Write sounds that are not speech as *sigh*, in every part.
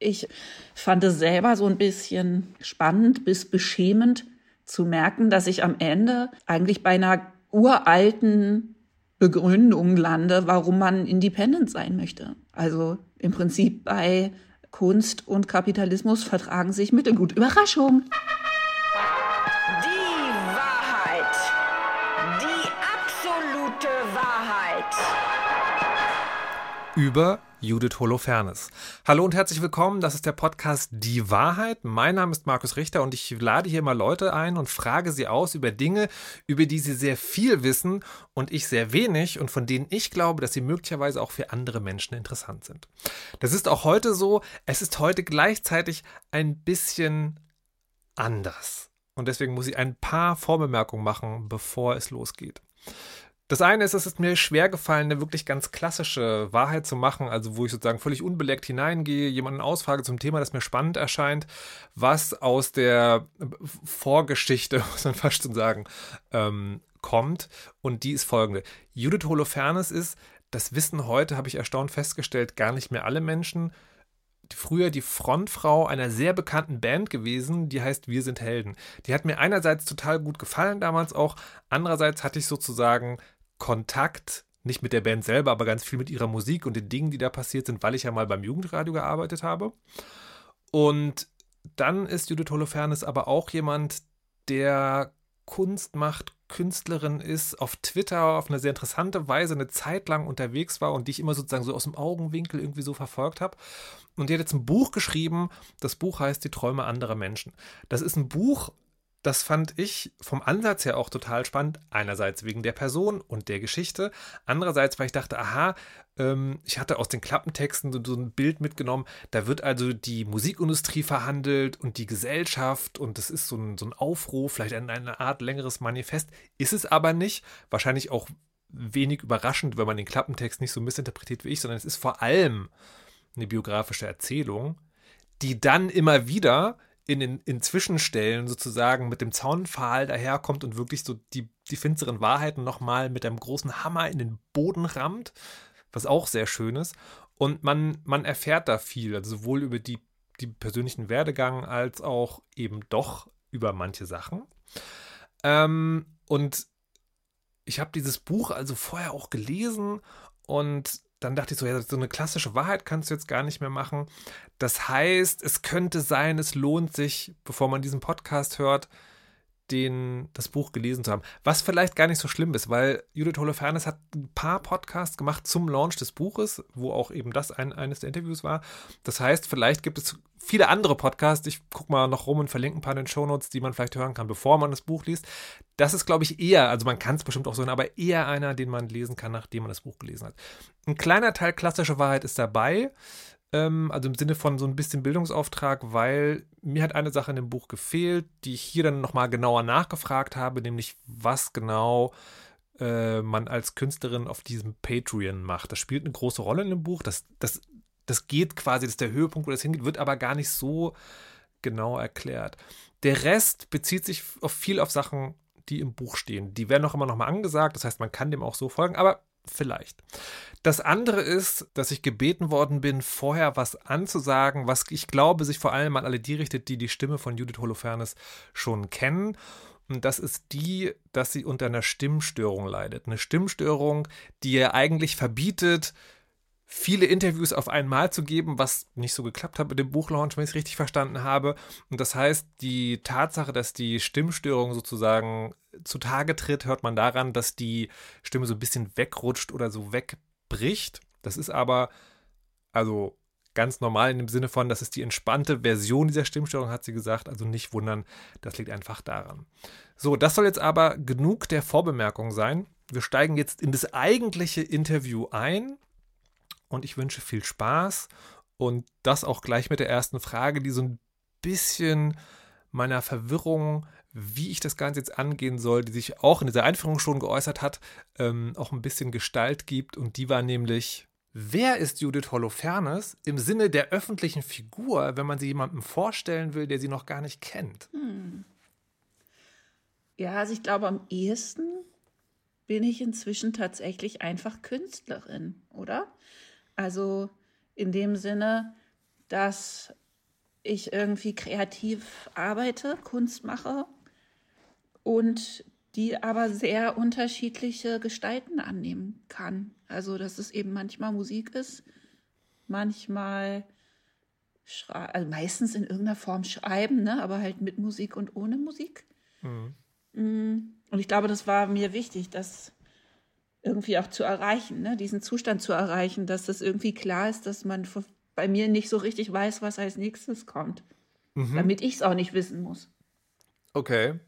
Ich fand es selber so ein bisschen spannend bis beschämend zu merken, dass ich am Ende eigentlich bei einer uralten Begründung lande, warum man independent sein möchte. Also im Prinzip bei Kunst und Kapitalismus vertragen sich mittelgut. Überraschung! Die Wahrheit. Die absolute Wahrheit. Über Judith Holofernes. Hallo und herzlich willkommen. Das ist der Podcast Die Wahrheit. Mein Name ist Markus Richter und ich lade hier mal Leute ein und frage sie aus über Dinge, über die sie sehr viel wissen und ich sehr wenig und von denen ich glaube, dass sie möglicherweise auch für andere Menschen interessant sind. Das ist auch heute so. Es ist heute gleichzeitig ein bisschen anders. Und deswegen muss ich ein paar Vorbemerkungen machen, bevor es losgeht. Das eine ist, es ist mir schwer gefallen, eine wirklich ganz klassische Wahrheit zu machen, also wo ich sozusagen völlig unbeleckt hineingehe, jemanden ausfrage zum Thema, das mir spannend erscheint, was aus der Vorgeschichte, *laughs* muss man fast schon sagen, ähm, kommt. Und die ist folgende. Judith Holofernes ist, das wissen heute, habe ich erstaunt festgestellt, gar nicht mehr alle Menschen, früher die Frontfrau einer sehr bekannten Band gewesen, die heißt Wir sind Helden. Die hat mir einerseits total gut gefallen damals auch, andererseits hatte ich sozusagen Kontakt, nicht mit der Band selber, aber ganz viel mit ihrer Musik und den Dingen, die da passiert sind, weil ich ja mal beim Jugendradio gearbeitet habe. Und dann ist Judith Holofernes aber auch jemand, der Kunst macht, Künstlerin ist, auf Twitter auf eine sehr interessante Weise eine Zeit lang unterwegs war und die ich immer sozusagen so aus dem Augenwinkel irgendwie so verfolgt habe. Und die hat jetzt ein Buch geschrieben. Das Buch heißt Die Träume anderer Menschen. Das ist ein Buch, das fand ich vom Ansatz her auch total spannend. Einerseits wegen der Person und der Geschichte. Andererseits, weil ich dachte, aha, ähm, ich hatte aus den Klappentexten so, so, ein Bild mitgenommen. Da wird also die Musikindustrie verhandelt und die Gesellschaft und das ist so ein, so ein Aufruf, vielleicht eine, eine Art längeres Manifest. Ist es aber nicht. Wahrscheinlich auch wenig überraschend, wenn man den Klappentext nicht so missinterpretiert wie ich, sondern es ist vor allem eine biografische Erzählung, die dann immer wieder in den in Zwischenstellen sozusagen mit dem Zaunpfahl daherkommt und wirklich so die, die finsteren Wahrheiten nochmal mit einem großen Hammer in den Boden rammt, was auch sehr schön ist. Und man, man erfährt da viel, also sowohl über die, die persönlichen Werdegang als auch eben doch über manche Sachen. Ähm, und ich habe dieses Buch also vorher auch gelesen und dann dachte ich so, ja, so eine klassische Wahrheit kannst du jetzt gar nicht mehr machen. Das heißt, es könnte sein, es lohnt sich, bevor man diesen Podcast hört, den, das Buch gelesen zu haben. Was vielleicht gar nicht so schlimm ist, weil Judith Holofernes hat ein paar Podcasts gemacht zum Launch des Buches, wo auch eben das ein, eines der Interviews war. Das heißt, vielleicht gibt es viele andere Podcasts. Ich gucke mal noch rum und verlinke ein paar in den Shownotes, die man vielleicht hören kann, bevor man das Buch liest. Das ist, glaube ich, eher, also man kann es bestimmt auch so, aber eher einer, den man lesen kann, nachdem man das Buch gelesen hat. Ein kleiner Teil klassische Wahrheit ist dabei ähm, also im Sinne von so ein bisschen Bildungsauftrag, weil mir hat eine Sache in dem Buch gefehlt, die ich hier dann nochmal genauer nachgefragt habe, nämlich was genau äh, man als Künstlerin auf diesem Patreon macht. Das spielt eine große Rolle in dem Buch. Das, das, das geht quasi, das ist der Höhepunkt, wo das hingeht, wird aber gar nicht so genau erklärt. Der Rest bezieht sich auf viel auf Sachen, die im Buch stehen. Die werden auch immer nochmal angesagt, das heißt, man kann dem auch so folgen, aber Vielleicht. Das andere ist, dass ich gebeten worden bin, vorher was anzusagen, was ich glaube, sich vor allem an alle die richtet, die die Stimme von Judith Holofernes schon kennen. Und das ist die, dass sie unter einer Stimmstörung leidet. Eine Stimmstörung, die ihr eigentlich verbietet, viele Interviews auf einmal zu geben, was nicht so geklappt hat mit dem Buchlaunch, wenn ich es richtig verstanden habe. Und das heißt, die Tatsache, dass die Stimmstörung sozusagen zutage tritt, hört man daran, dass die Stimme so ein bisschen wegrutscht oder so wegbricht. Das ist aber also ganz normal in dem Sinne von, das ist die entspannte Version dieser Stimmstörung, hat sie gesagt. Also nicht wundern, das liegt einfach daran. So, das soll jetzt aber genug der Vorbemerkung sein. Wir steigen jetzt in das eigentliche Interview ein und ich wünsche viel Spaß und das auch gleich mit der ersten Frage, die so ein bisschen meiner Verwirrung, wie ich das Ganze jetzt angehen soll, die sich auch in dieser Einführung schon geäußert hat, ähm, auch ein bisschen Gestalt gibt. Und die war nämlich, wer ist Judith Holofernes im Sinne der öffentlichen Figur, wenn man sie jemandem vorstellen will, der sie noch gar nicht kennt? Hm. Ja, also ich glaube, am ehesten bin ich inzwischen tatsächlich einfach Künstlerin, oder? Also in dem Sinne, dass ich irgendwie kreativ arbeite, Kunst mache und die aber sehr unterschiedliche Gestalten annehmen kann. Also, dass es eben manchmal Musik ist, manchmal also meistens in irgendeiner Form schreiben, ne? aber halt mit Musik und ohne Musik. Mhm. Mm, und ich glaube, das war mir wichtig, das irgendwie auch zu erreichen, ne? diesen Zustand zu erreichen, dass das irgendwie klar ist, dass man bei mir nicht so richtig weiß, was als nächstes kommt, mhm. damit ich es auch nicht wissen muss. Okay.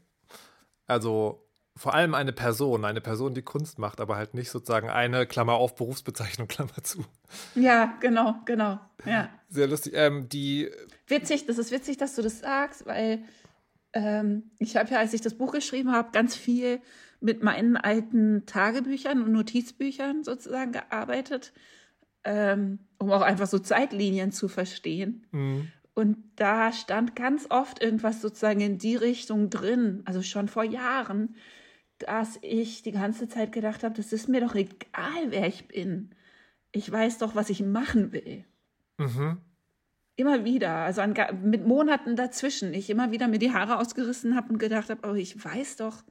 Also vor allem eine Person, eine Person, die Kunst macht, aber halt nicht sozusagen eine Klammer auf Berufsbezeichnung *laughs* Klammer zu. Ja, genau, genau. Ja. Sehr lustig. Ähm, die witzig, das ist witzig, dass du das sagst, weil ähm, ich habe ja, als ich das Buch geschrieben habe, ganz viel mit meinen alten Tagebüchern und Notizbüchern sozusagen gearbeitet, ähm, um auch einfach so Zeitlinien zu verstehen. Mhm. Und da stand ganz oft irgendwas sozusagen in die Richtung drin, also schon vor Jahren, dass ich die ganze Zeit gedacht habe, das ist mir doch egal, wer ich bin. Ich weiß doch, was ich machen will. Mhm. Immer wieder, also an, mit Monaten dazwischen, ich immer wieder mir die Haare ausgerissen habe und gedacht habe, oh, ich weiß doch,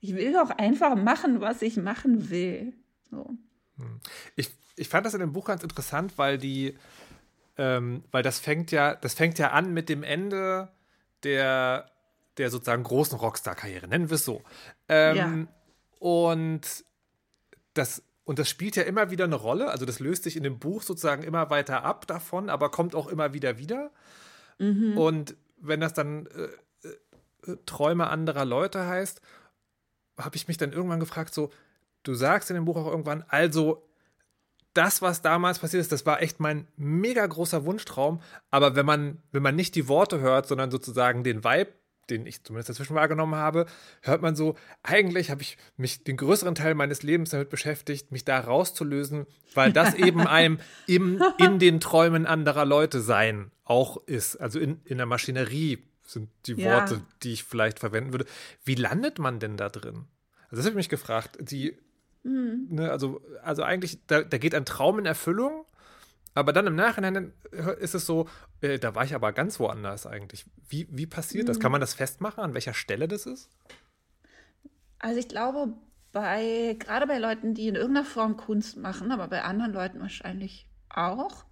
ich will doch einfach machen, was ich machen will. So. Hm. Ich, ich fand das in dem Buch ganz interessant, weil die, ähm, weil das fängt ja, das fängt ja an mit dem Ende der der sozusagen großen Rockstar-Karriere, nennen wir es so. Ähm, ja. Und das und das spielt ja immer wieder eine Rolle. Also das löst sich in dem Buch sozusagen immer weiter ab davon, aber kommt auch immer wieder wieder. Mhm. Und wenn das dann äh, äh, Träume anderer Leute heißt, habe ich mich dann irgendwann gefragt, so, du sagst in dem Buch auch irgendwann, also das, was damals passiert ist, das war echt mein mega großer Wunschtraum. Aber wenn man, wenn man nicht die Worte hört, sondern sozusagen den Vibe den ich zumindest dazwischen wahrgenommen habe, hört man so, eigentlich habe ich mich den größeren Teil meines Lebens damit beschäftigt, mich da rauszulösen, weil das *laughs* eben einem im, in den Träumen anderer Leute sein auch ist. Also in, in der Maschinerie sind die Worte, ja. die ich vielleicht verwenden würde. Wie landet man denn da drin? Also das habe ich mich gefragt. Die, mhm. ne, also, also eigentlich, da, da geht ein Traum in Erfüllung aber dann im Nachhinein ist es so, äh, da war ich aber ganz woanders eigentlich. Wie, wie passiert mhm. das? Kann man das festmachen, an welcher Stelle das ist? Also ich glaube, bei, gerade bei Leuten, die in irgendeiner Form Kunst machen, aber bei anderen Leuten wahrscheinlich auch,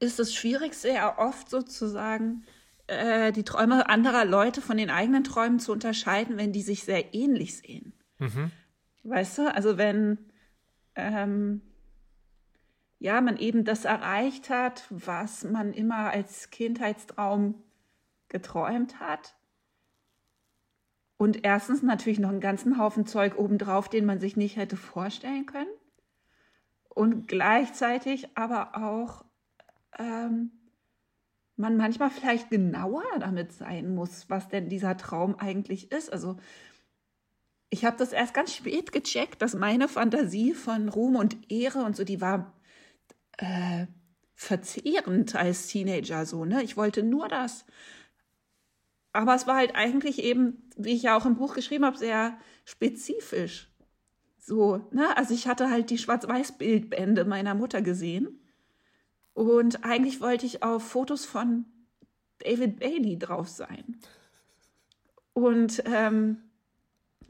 ist es schwierig, sehr oft sozusagen äh, die Träume anderer Leute von den eigenen Träumen zu unterscheiden, wenn die sich sehr ähnlich sehen. Mhm. Weißt du, also wenn ähm, ja, man eben das erreicht hat, was man immer als Kindheitstraum geträumt hat. Und erstens natürlich noch einen ganzen Haufen Zeug obendrauf, den man sich nicht hätte vorstellen können. Und gleichzeitig aber auch ähm, man manchmal vielleicht genauer damit sein muss, was denn dieser Traum eigentlich ist. Also ich habe das erst ganz spät gecheckt, dass meine Fantasie von Ruhm und Ehre und so, die war äh, verzehrend als Teenager so, ne? Ich wollte nur das. Aber es war halt eigentlich eben, wie ich ja auch im Buch geschrieben habe, sehr spezifisch. So, ne? Also ich hatte halt die Schwarz-Weiß-Bildbände meiner Mutter gesehen. Und eigentlich wollte ich auf Fotos von David Bailey drauf sein. Und ähm,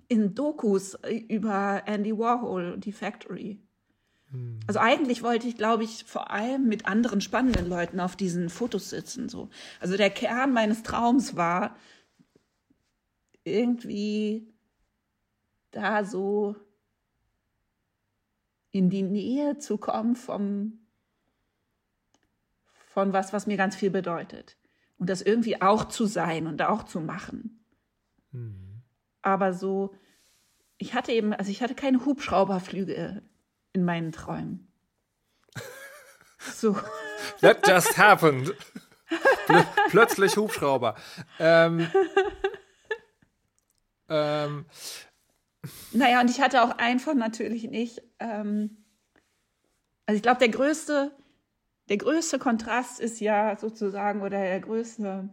in Dokus über Andy Warhol und die Factory. Also eigentlich wollte ich, glaube ich, vor allem mit anderen spannenden Leuten auf diesen Fotos sitzen. So. Also der Kern meines Traums war irgendwie da so in die Nähe zu kommen vom, von was, was mir ganz viel bedeutet. Und das irgendwie auch zu sein und auch zu machen. Mhm. Aber so, ich hatte eben, also ich hatte keine Hubschrauberflüge in meinen Träumen. So. *laughs* That just happened. Pl plötzlich Hubschrauber. Ähm, ähm. Naja, und ich hatte auch einfach natürlich nicht. Ähm, also ich glaube, der größte, der größte Kontrast ist ja sozusagen, oder der größte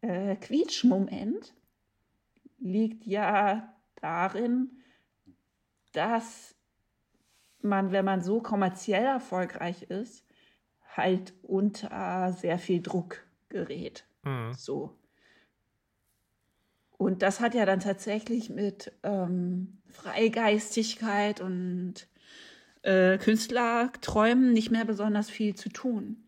äh, Quietschmoment liegt ja darin, dass man, wenn man so kommerziell erfolgreich ist, halt unter sehr viel Druck gerät. Mhm. So. Und das hat ja dann tatsächlich mit ähm, Freigeistigkeit und äh, Künstlerträumen nicht mehr besonders viel zu tun.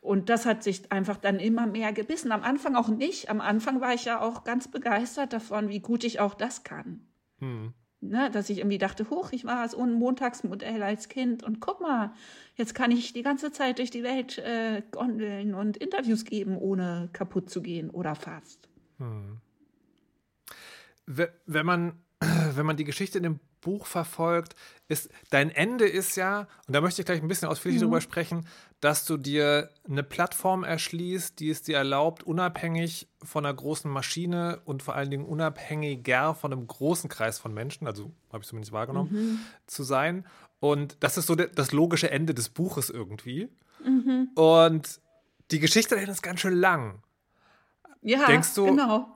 Und das hat sich einfach dann immer mehr gebissen. Am Anfang auch nicht. Am Anfang war ich ja auch ganz begeistert davon, wie gut ich auch das kann. Mhm. Ne, dass ich irgendwie dachte, hoch, ich war so ein Montagsmodell als Kind und guck mal, jetzt kann ich die ganze Zeit durch die Welt äh, gondeln und Interviews geben, ohne kaputt zu gehen oder fast. Wenn man, *clears throat* wenn man die Geschichte in dem Buch verfolgt, ist dein Ende ist ja, und da möchte ich gleich ein bisschen ausführlich drüber sprechen, dass du dir eine Plattform erschließt, die es dir erlaubt, unabhängig von einer großen Maschine und vor allen Dingen unabhängiger von einem großen Kreis von Menschen, also habe ich zumindest wahrgenommen, zu sein. Und das ist so das logische Ende des Buches irgendwie. Und die Geschichte dahin ist ganz schön lang. Ja, Denkst du- genau.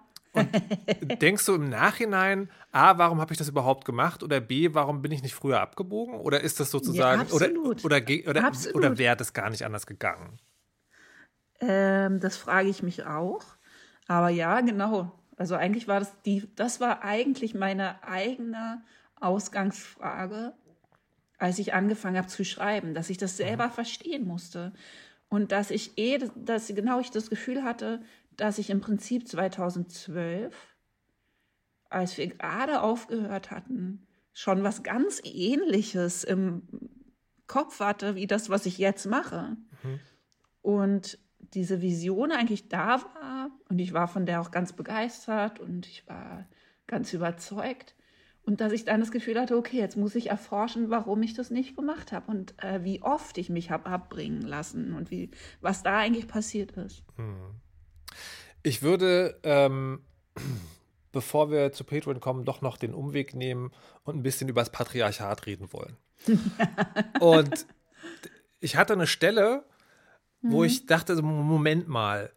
Denkst du im Nachhinein, A, warum habe ich das überhaupt gemacht? Oder B, warum bin ich nicht früher abgebogen? Oder ist das sozusagen, Ja, absolut. oder, oder, oder, Absolut. oder wäre das gar nicht anders gegangen? Ähm, das frage ich mich auch. Aber ja, genau. Also eigentlich war das die, das war eigentlich meine eigene Ausgangsfrage, als ich angefangen habe zu schreiben, dass ich das selber verstehen musste. Und dass ich eh, dass genau ich das Gefühl hatte, dass ich im Prinzip 2012, als wir gerade aufgehört hatten, schon was ganz ähnliches im Kopf hatte, wie das, was ich jetzt mache. Und diese Vision eigentlich da war und ich war von der auch ganz begeistert und ich war ganz überzeugt. Und dass ich dann das Gefühl hatte, okay, jetzt muss ich erforschen, warum ich das nicht gemacht habe und äh, wie oft ich mich habe abbringen lassen und wie, was da eigentlich passiert ist. Ich würde, ähm, *clears throat* bevor wir zu Patreon kommen, doch noch den Umweg nehmen und ein bisschen über das Patriarchat reden wollen. *laughs* und ich hatte eine Stelle, wo ich dachte, Moment mal,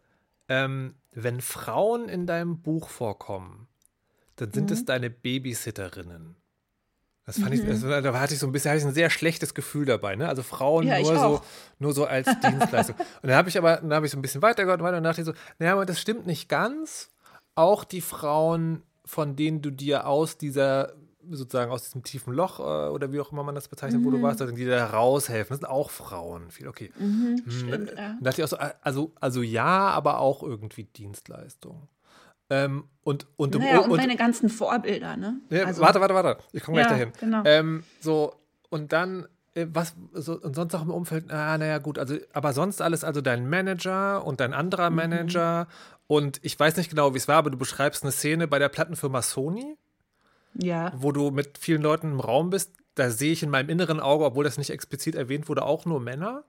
ähm, wenn Frauen in deinem Buch vorkommen, dann sind es deine Babysitterinnen. Das fand ich, also, da hatte ich so ein bisschen, hatte ich ein sehr schlechtes Gefühl dabei, ne? Also Frauen Ja, nur so, nur so als *laughs* Dienstleistung. Und dann habe ich aber, dann habe ich so ein bisschen weitergehört und dachte ich so, naja, aber das stimmt nicht ganz. Auch die Frauen, von denen du dir aus dieser, sozusagen aus diesem tiefen Loch äh, oder wie auch immer man das bezeichnet, wo du warst, also die dir da raushelfen, das sind auch Frauen. Viel, okay. Hm, Stimmt, ja. Dachte ich auch so, also, also ja, aber auch irgendwie Dienstleistung. Ähm, und, und, Naja, und, und, meine ganzen Vorbilder, ne? ja, Also- warte, warte, warte. Ich komme gleich Ja, dahin. genau. Ähm, so, und dann, äh, was, so, und sonst auch im Umfeld, ah, naja, gut, also, aber sonst alles, also dein Manager und dein anderer Mhm. Manager. Und ich weiß nicht genau, wie es war, aber du beschreibst eine Szene bei der Plattenfirma Sony, Ja, wo du mit vielen Leuten im Raum bist. Da sehe ich in meinem inneren Auge, obwohl das nicht explizit erwähnt wurde, auch nur Männer.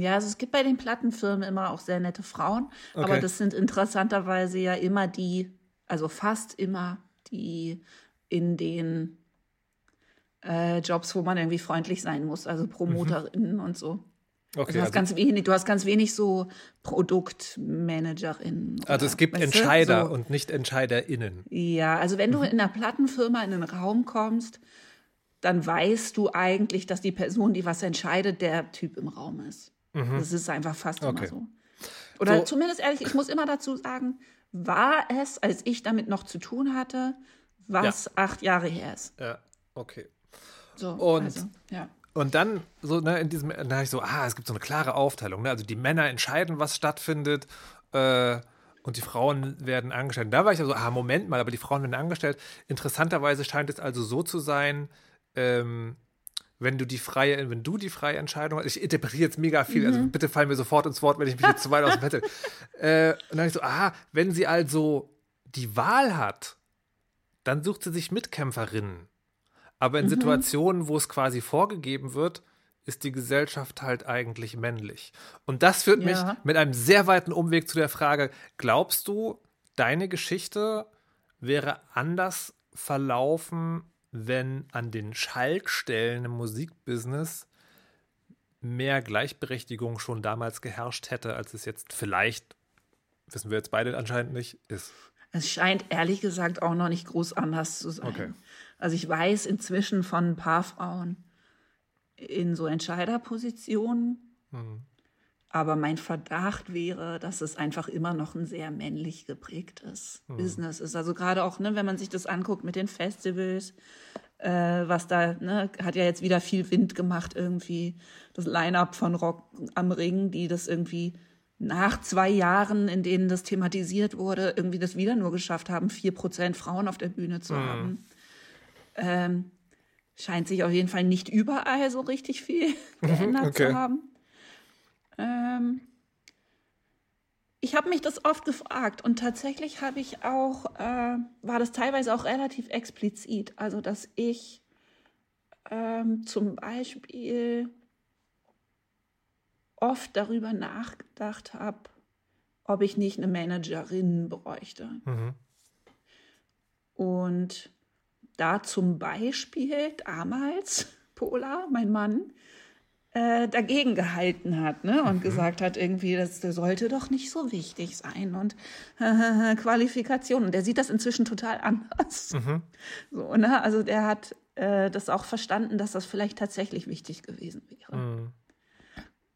Ja, also es gibt bei den Plattenfirmen immer auch sehr nette Frauen, aber Okay. das sind interessanterweise ja immer die, also fast immer die in den äh, Jobs, wo man irgendwie freundlich sein muss, also Promoterinnen und so. Okay, du, hast also, ganz wenig, du hast ganz wenig so Produktmanagerinnen. also es gibt Entscheider so. und nicht EntscheiderInnen. Ja, also wenn du Mhm. in einer Plattenfirma in einen Raum kommst, dann weißt du eigentlich, dass die Person, die was entscheidet, der Typ im Raum ist. Das ist einfach fast Mhm. Okay. immer so. Oder So- zumindest ehrlich, ich muss immer dazu sagen, war es, als ich damit noch zu tun hatte, was acht Jahre her ist. Ja, okay. So, Und- also, ja. Und dann, so, ne, in diesem, dann habe ich so, ah, es gibt so eine klare Aufteilung. Ne? Also die Männer entscheiden, was stattfindet, äh, und die Frauen werden angestellt. Und da war ich ja so, ah, Moment mal, aber die Frauen werden angestellt. Interessanterweise scheint es also so zu sein, ähm, wenn du die freie, wenn du die freie Entscheidung hast, ich interpretiere jetzt mega viel, also bitte fallen mir sofort ins Wort, wenn ich mich jetzt zu weit aus dem Fenster. *laughs* äh, und dann habe ich so, ah, wenn sie also die Wahl hat, dann sucht sie sich Mitkämpferinnen. Aber in Situationen, wo es quasi vorgegeben wird, ist die Gesellschaft halt eigentlich männlich. Und das führt mich Ja. mit einem sehr weiten Umweg zu der Frage, glaubst du, deine Geschichte wäre anders verlaufen, wenn an den Schaltstellen im Musikbusiness mehr Gleichberechtigung schon damals geherrscht hätte, als es jetzt vielleicht, wissen wir jetzt beide anscheinend nicht, ist. Es scheint ehrlich gesagt auch noch nicht groß anders zu sein. Okay. Also ich weiß inzwischen von ein paar Frauen, in so Entscheiderpositionen. Mhm. Aber mein Verdacht wäre, dass es einfach immer noch ein sehr männlich geprägtes Mhm. Business ist. Also gerade auch, ne, wenn man sich das anguckt mit den Festivals, äh, was da, ne, hat ja jetzt wieder viel Wind gemacht irgendwie. Das Line-up von Rock am Ring, die das irgendwie nach zwei Jahren, in denen das thematisiert wurde, irgendwie das wieder nur geschafft haben, vier Prozent Frauen auf der Bühne zu haben. Ähm, scheint sich auf jeden Fall nicht überall so richtig viel geändert okay. zu haben. Ähm, ich habe mich das oft gefragt und tatsächlich habe ich auch, äh, war das teilweise auch relativ explizit. Also, dass ich ähm, zum Beispiel oft darüber nachgedacht habe, ob ich nicht eine Managerin bräuchte. Mhm. Und da zum Beispiel damals *laughs* Pola, mein Mann, äh, dagegen gehalten hat ne? und gesagt hat, irgendwie, das, sollte doch nicht so wichtig sein und *laughs* Qualifikation. Und der sieht das inzwischen total anders. So, ne? Also der hat äh, das auch verstanden, dass das vielleicht tatsächlich wichtig gewesen wäre. Mhm.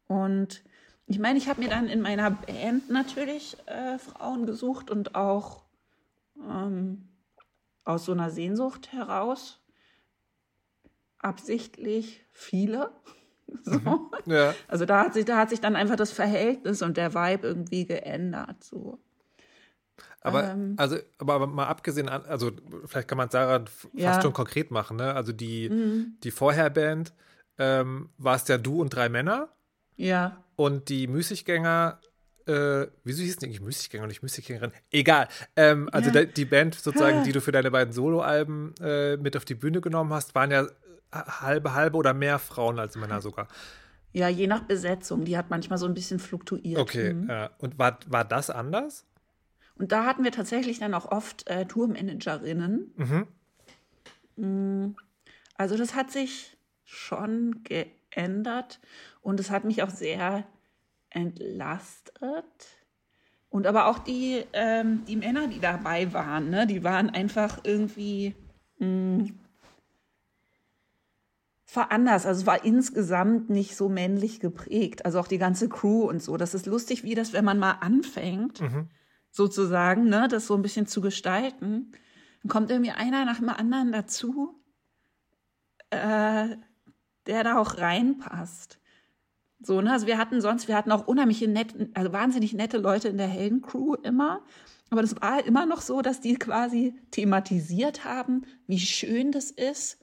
Und ich meine, ich habe mir dann in meiner Band natürlich äh, Frauen gesucht und auch ähm, aus so einer Sehnsucht heraus absichtlich viele. *laughs* So. Ja. Also da hat sich, da hat sich dann einfach das Verhältnis und der Vibe irgendwie geändert. So. Aber, Ähm. also, aber, mal abgesehen, also vielleicht kann man es daran f- fast Ja. Mhm. schon konkret machen, ne? Also die, die Vorherband ähm, warst ja du und drei Männer Ja. und die Müßiggänger, äh, wieso hieß es eigentlich Müßiggänger und nicht Müßiggängerin? Egal. Ähm, also Ja. die Band sozusagen, die du für deine beiden Soloalben äh, mit auf die Bühne genommen hast, waren ja halbe, halbe oder mehr Frauen als Männer sogar. Ja, je nach Besetzung. Die hat manchmal so ein bisschen fluktuiert. Okay, ja. und war, war das anders? Und da hatten wir tatsächlich dann auch oft äh, Tourmanagerinnen. Mm, Also das hat sich schon geändert und es hat mich auch sehr entlastet. Und aber auch die, ähm, die Männer, die dabei waren, ne, die waren einfach irgendwie mh, es war anders. Also es war insgesamt nicht so männlich geprägt. Also auch die ganze Crew und so. Das ist lustig, wie das, wenn man mal anfängt, sozusagen, ne, das so ein bisschen zu gestalten, dann kommt irgendwie einer nach dem anderen dazu, äh, der da auch reinpasst. So, ne, also wir hatten sonst, wir hatten auch unheimliche nette, also wahnsinnig nette Leute in der Heldencrew immer. Aber das war immer noch so, dass die quasi thematisiert haben, wie schön das ist,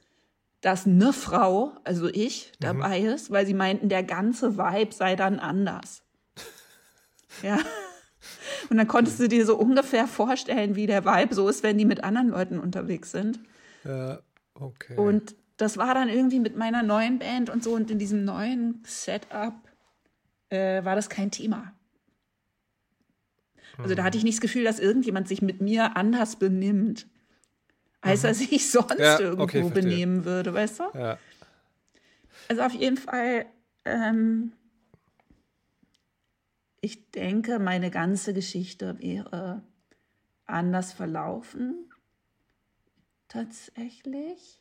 dass eine Frau, also ich, dabei ist, weil sie meinten, der ganze Vibe sei dann anders. *laughs* Ja. Und dann konntest du dir so ungefähr vorstellen, wie der Vibe so ist, wenn die mit anderen Leuten unterwegs sind. Ja, okay. Und das war dann irgendwie mit meiner neuen Band und so und in diesem neuen Setup äh, war das kein Thema. Also da hatte ich nicht das Gefühl, dass irgendjemand sich mit mir anders benimmt, als er sich *laughs* sonst Ja, irgendwo okay, benehmen würde, weißt du? ja. Also auf jeden Fall, ähm, ich denke, meine ganze Geschichte wäre anders verlaufen. Tatsächlich.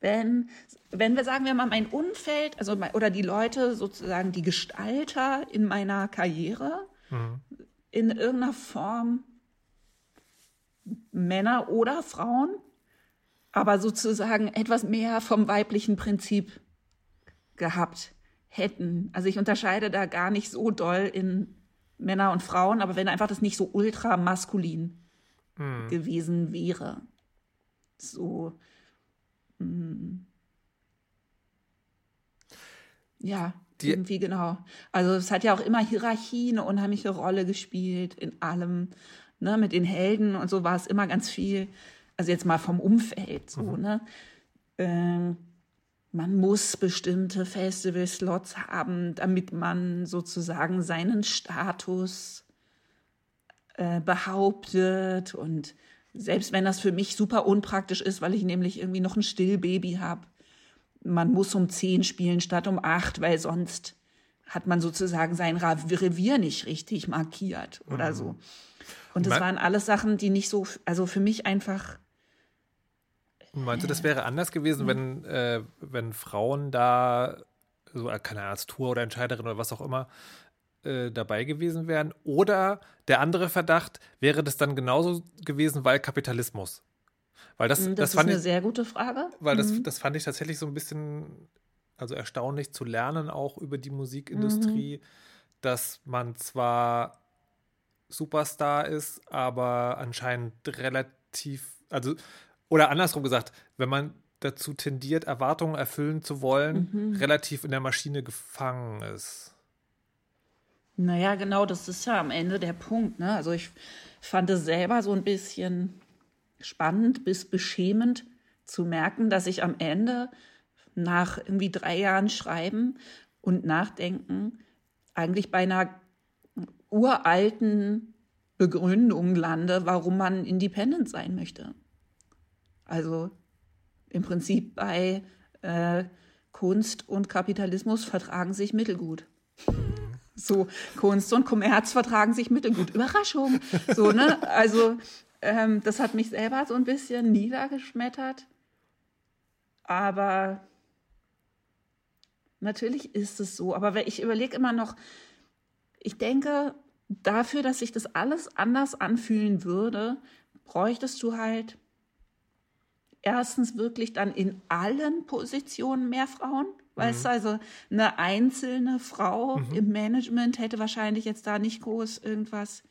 Wenn, wenn wir sagen wir mal, mein Umfeld, also mein, oder die Leute, sozusagen die Gestalter in meiner Karriere, in irgendeiner Form Männer oder Frauen, aber sozusagen etwas mehr vom weiblichen Prinzip gehabt hätten. Also ich unterscheide da gar nicht so doll in Männer und Frauen, aber wenn einfach das nicht so ultra maskulin gewesen wäre. So. mm. Ja, Die- irgendwie genau. Also es hat ja auch immer Hierarchie eine unheimliche Rolle gespielt in allem. Ne, mit den Helden und so war es immer ganz viel. Also jetzt mal vom Umfeld so, ne? Ähm, man muss bestimmte Festival-Slots haben, damit man sozusagen seinen Status äh, behauptet. Und selbst wenn das für mich super unpraktisch ist, weil ich nämlich irgendwie noch ein Stillbaby habe, man muss um zehn spielen statt um acht, weil sonst hat man sozusagen sein Revier nicht richtig markiert oder so. Und das waren alles Sachen, die nicht so, also für mich einfach Meinst du, das wäre anders gewesen, wenn, äh, wenn Frauen da, so äh, keine Tour oder Entscheiderin oder was auch immer, äh, dabei gewesen wären? Oder der andere Verdacht, wäre das dann genauso gewesen, weil Kapitalismus? Weil das, Das, das, ist eine ich, sehr gute Frage. weil das, Mhm. das fand ich tatsächlich so ein bisschen, also erstaunlich zu lernen, auch über die Musikindustrie, Mhm. dass man zwar Superstar ist, aber anscheinend relativ, also, oder andersrum gesagt, wenn man dazu tendiert, Erwartungen erfüllen zu wollen, Mhm. relativ in der Maschine gefangen ist. Naja, genau, das ist ja am Ende der Punkt. Ne? Also ich fand es selber so ein bisschen spannend bis beschämend zu merken, dass ich am Ende nach irgendwie drei Jahren Schreiben und Nachdenken eigentlich bei einer uralten Begründung lande, warum man independent sein möchte. Also im Prinzip bei äh, Kunst und Kapitalismus vertragen sich mittelgut. *laughs* So, Kunst und Kommerz vertragen sich mittelgut. Überraschung. So, ne? Also, ähm, das hat mich selber so ein bisschen niedergeschmettert. Aber natürlich ist es so. Aber ich überlege immer noch, ich denke, dafür, dass sich das alles anders anfühlen würde, bräuchtest du halt erstens wirklich dann in allen Positionen mehr Frauen. Weißt du, also eine einzelne Frau im Management hätte wahrscheinlich jetzt da nicht groß irgendwas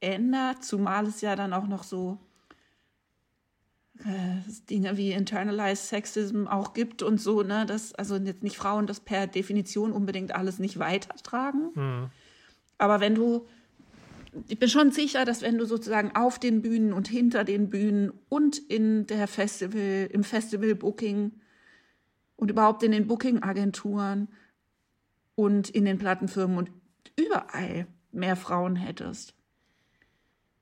geändert, zumal es ja dann auch noch so äh, Dinge wie Internalized Sexism auch gibt und so, ne, dass also jetzt nicht Frauen das per Definition unbedingt alles nicht weitertragen. Aber wenn du, ich bin schon sicher, dass wenn du sozusagen auf den Bühnen und hinter den Bühnen und in der Festival, im Festival-Booking und überhaupt in den Booking-Agenturen und in den Plattenfirmen und überall mehr Frauen hättest,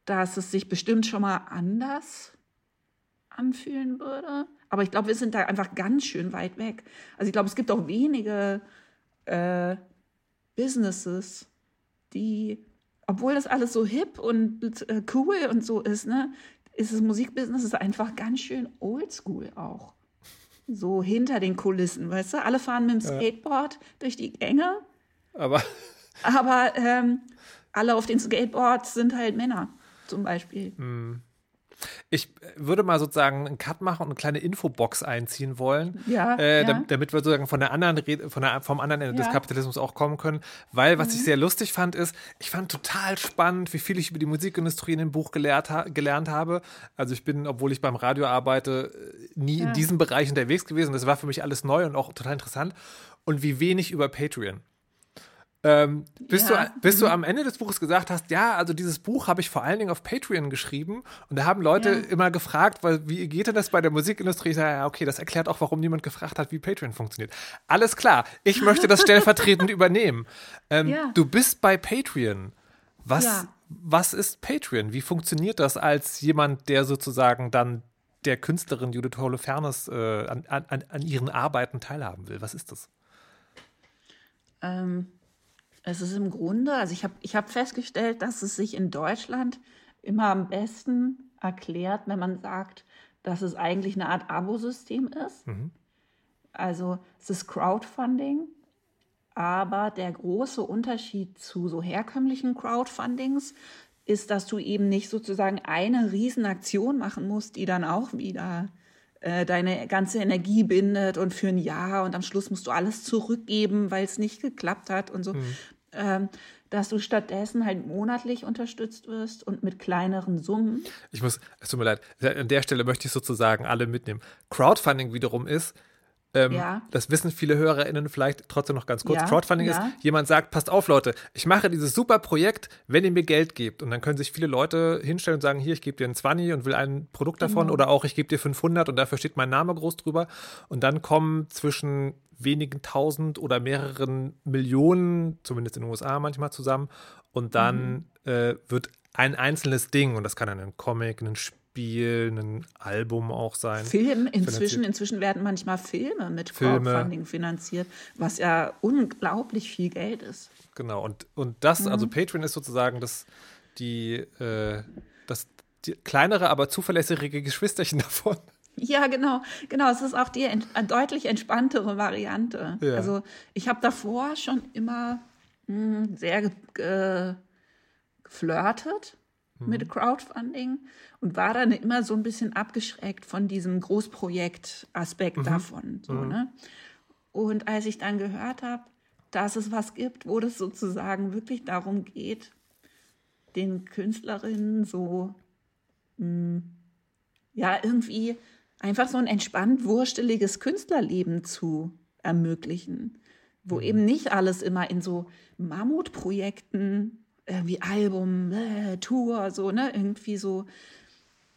dass es sich bestimmt schon mal anders anfühlen würde. Aber ich glaube, wir sind da einfach ganz schön weit weg. Also ich glaube, es gibt auch wenige äh, Businesses, die, obwohl das alles so hip und äh, cool und so ist, ne, ist das Musikbusiness ist einfach ganz schön oldschool auch. So hinter den Kulissen, weißt du? Alle fahren mit dem Skateboard durch die Gänge, Aber aber ähm, alle auf den Skateboards sind halt Männer, zum Beispiel. Ich würde mal sozusagen einen Cut machen und eine kleine Infobox einziehen wollen, Ja, äh, ja. dam- damit wir sozusagen von der anderen Rede, von der, vom anderen Ende des Ja. Mhm. Kapitalismus auch kommen können. Weil was ich sehr lustig fand, ist, ich fand total spannend, wie viel ich über die Musikindustrie in dem Buch gelehrt, ha gelernt habe. Also ich bin, obwohl ich beim Radio arbeite, äh, nie in diesem Bereich unterwegs gewesen. Das war für mich alles neu und auch total interessant. Und wie wenig über Patreon. Ähm, bis, Ja. du, bis du am Ende des Buches gesagt hast, ja, also dieses Buch habe ich vor allen Dingen auf Patreon geschrieben und da haben Leute Ja. immer gefragt, weil, wie geht denn das bei der Musikindustrie? Ich sage, ja, okay, das erklärt auch, warum niemand gefragt hat, wie Patreon funktioniert. Alles klar, ich *laughs* möchte das stellvertretend übernehmen. Ähm, Ja. Du bist bei Patreon. Was, was ist Patreon? Wie funktioniert das als jemand, der sozusagen dann der Künstlerin Judith Holofernes äh, an, an, an ihren Arbeiten teilhaben will? Was ist das? Ähm, es ist im Grunde, also ich habe ich hab festgestellt, dass es sich in Deutschland immer am besten erklärt, wenn man sagt, dass es eigentlich eine Art Abosystem ist. Also es ist Crowdfunding, aber der große Unterschied zu so herkömmlichen Crowdfundings ist, dass du eben nicht sozusagen eine Riesenaktion machen musst, die dann auch wieder äh, deine ganze Energie bindet und für ein Jahr und am Schluss musst du alles zurückgeben, weil es nicht geklappt hat und so. Ähm, dass du stattdessen halt monatlich unterstützt wirst und mit kleineren Summen. Ich muss, es tut mir leid, an der Stelle möchte ich sozusagen alle mitnehmen. Crowdfunding wiederum ist, ähm, Ja. das wissen viele HörerInnen vielleicht trotzdem noch ganz kurz. Ja, Crowdfunding ja. ist, jemand sagt, passt auf, Leute, ich mache dieses super Projekt, wenn ihr mir Geld gebt. Und dann können sich viele Leute hinstellen und sagen, hier, ich gebe dir ein 20 und will ein Produkt davon Genau. oder auch, ich gebe dir 500 und dafür steht mein Name groß drüber. Und dann kommen zwischen wenigen tausend oder mehreren Millionen, zumindest in den USA manchmal zusammen. Und dann Mhm. äh, wird ein einzelnes Ding, und das kann dann ein Comic, ein Spiel, ein Album auch sein. Film, inzwischen, finanziert. inzwischen werden manchmal Filme mit Filme. Crowdfunding finanziert, was ja unglaublich viel Geld ist. Genau, und, und das, also Mhm. Patreon ist sozusagen das, die, äh, das, die kleinere, aber zuverlässige Geschwisterchen *laughs* davon. Ja, genau, genau. Es ist auch die ent deutlich entspanntere Variante. Ja. Also ich habe davor schon immer mh, sehr ge geflirtet mit Crowdfunding und war dann immer so ein bisschen abgeschreckt von diesem Großprojekt-Aspekt davon. So, ne? Und als ich dann gehört habe, dass es was gibt, wo das sozusagen wirklich darum geht, den Künstlerinnen so mh, ja irgendwie einfach so ein entspannt wursteliges Künstlerleben zu ermöglichen, wo eben nicht alles immer in so Mammutprojekten äh, wie Album, äh, Tour, so, ne, irgendwie so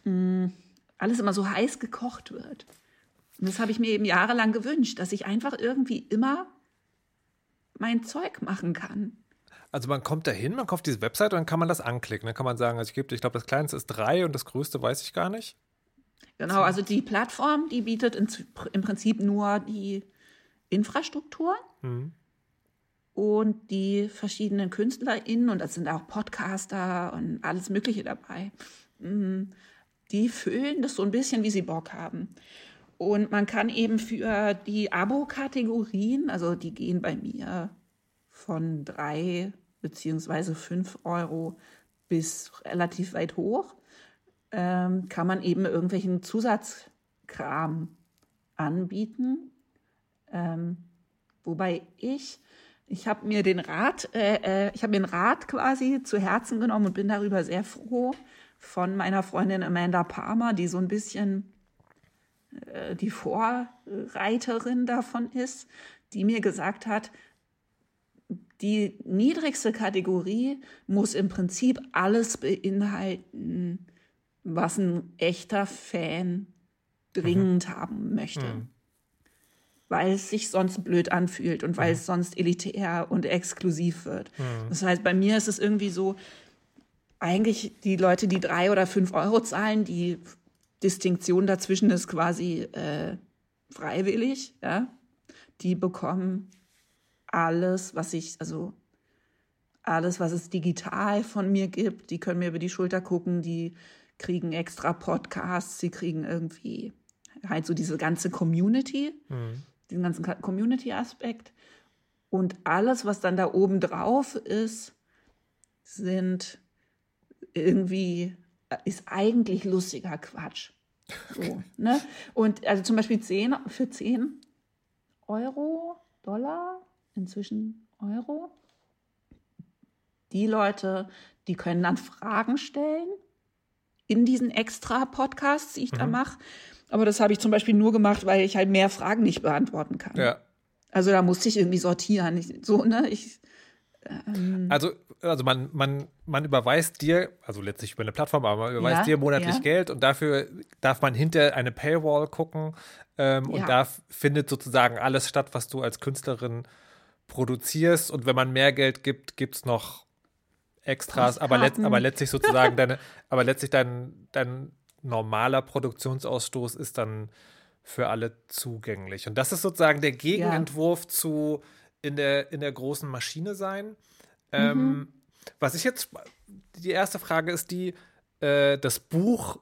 mh, alles immer so heiß gekocht wird. Und das habe ich mir eben jahrelang gewünscht, dass ich einfach irgendwie immer mein Zeug machen kann. Also man kommt da hin, man kauft diese Website und dann kann man das anklicken. Dann kann man sagen, also ich gebe, ich glaube, das kleinste ist drei und das größte weiß ich gar nicht. Genau, also die Plattform, die bietet in, im Prinzip nur die Infrastruktur und die verschiedenen KünstlerInnen, und das sind auch Podcaster und alles Mögliche dabei, mm, die füllen das so ein bisschen, wie sie Bock haben. Und man kann eben für die Abo-Kategorien, also die gehen bei mir von drei beziehungsweise fünf Euro bis relativ weit hoch, ähm, kann man eben irgendwelchen Zusatzkram anbieten. Ähm, wobei ich, ich habe mir den Rat, äh, äh, ich habe mir den Rat quasi zu Herzen genommen und bin darüber sehr froh von meiner Freundin Amanda Palmer, die so ein bisschen äh, die Vorreiterin davon ist, die mir gesagt hat, die niedrigste Kategorie muss im Prinzip alles beinhalten, was ein echter Fan dringend haben möchte. Weil es sich sonst blöd anfühlt und weil es sonst elitär und exklusiv wird. Das heißt, bei mir ist es irgendwie so, eigentlich die Leute, die drei oder fünf Euro zahlen, die Distinktion dazwischen ist quasi äh, freiwillig, ja. Die bekommen alles, was ich, also alles, was es digital von mir gibt, die können mir über die Schulter gucken, die kriegen extra Podcasts, sie kriegen irgendwie halt so diese ganze Community, diesen ganzen Community-Aspekt. Und alles, was dann da oben drauf ist, sind irgendwie, ist eigentlich lustiger Quatsch. So, ne? Und also zum Beispiel 10, für 10 Euro, Dollar, inzwischen Euro, die Leute, die können dann Fragen stellen in diesen extra Podcasts, die ich da mache. Aber das habe ich zum Beispiel nur gemacht, weil ich halt mehr Fragen nicht beantworten kann. Ja. Also da musste ich irgendwie sortieren. Ich, so, ne? Ich, Also, also man, man, man überweist dir, also letztlich über eine Plattform, aber man überweist Ja, dir monatlich ja. Geld und dafür darf man hinter eine Paywall gucken ähm, und Ja. da findet sozusagen alles statt, was du als Künstlerin produzierst. Und wenn man mehr Geld gibt, gibt es noch Extras, aber, letzt, aber letztlich sozusagen *laughs* deine, aber letztlich dein, dein normaler Produktionsausstoß ist dann für alle zugänglich. Und das ist sozusagen der Gegenentwurf zu in der, in der großen Maschine sein. Ähm, was ich jetzt, die erste Frage ist die, äh, das Buch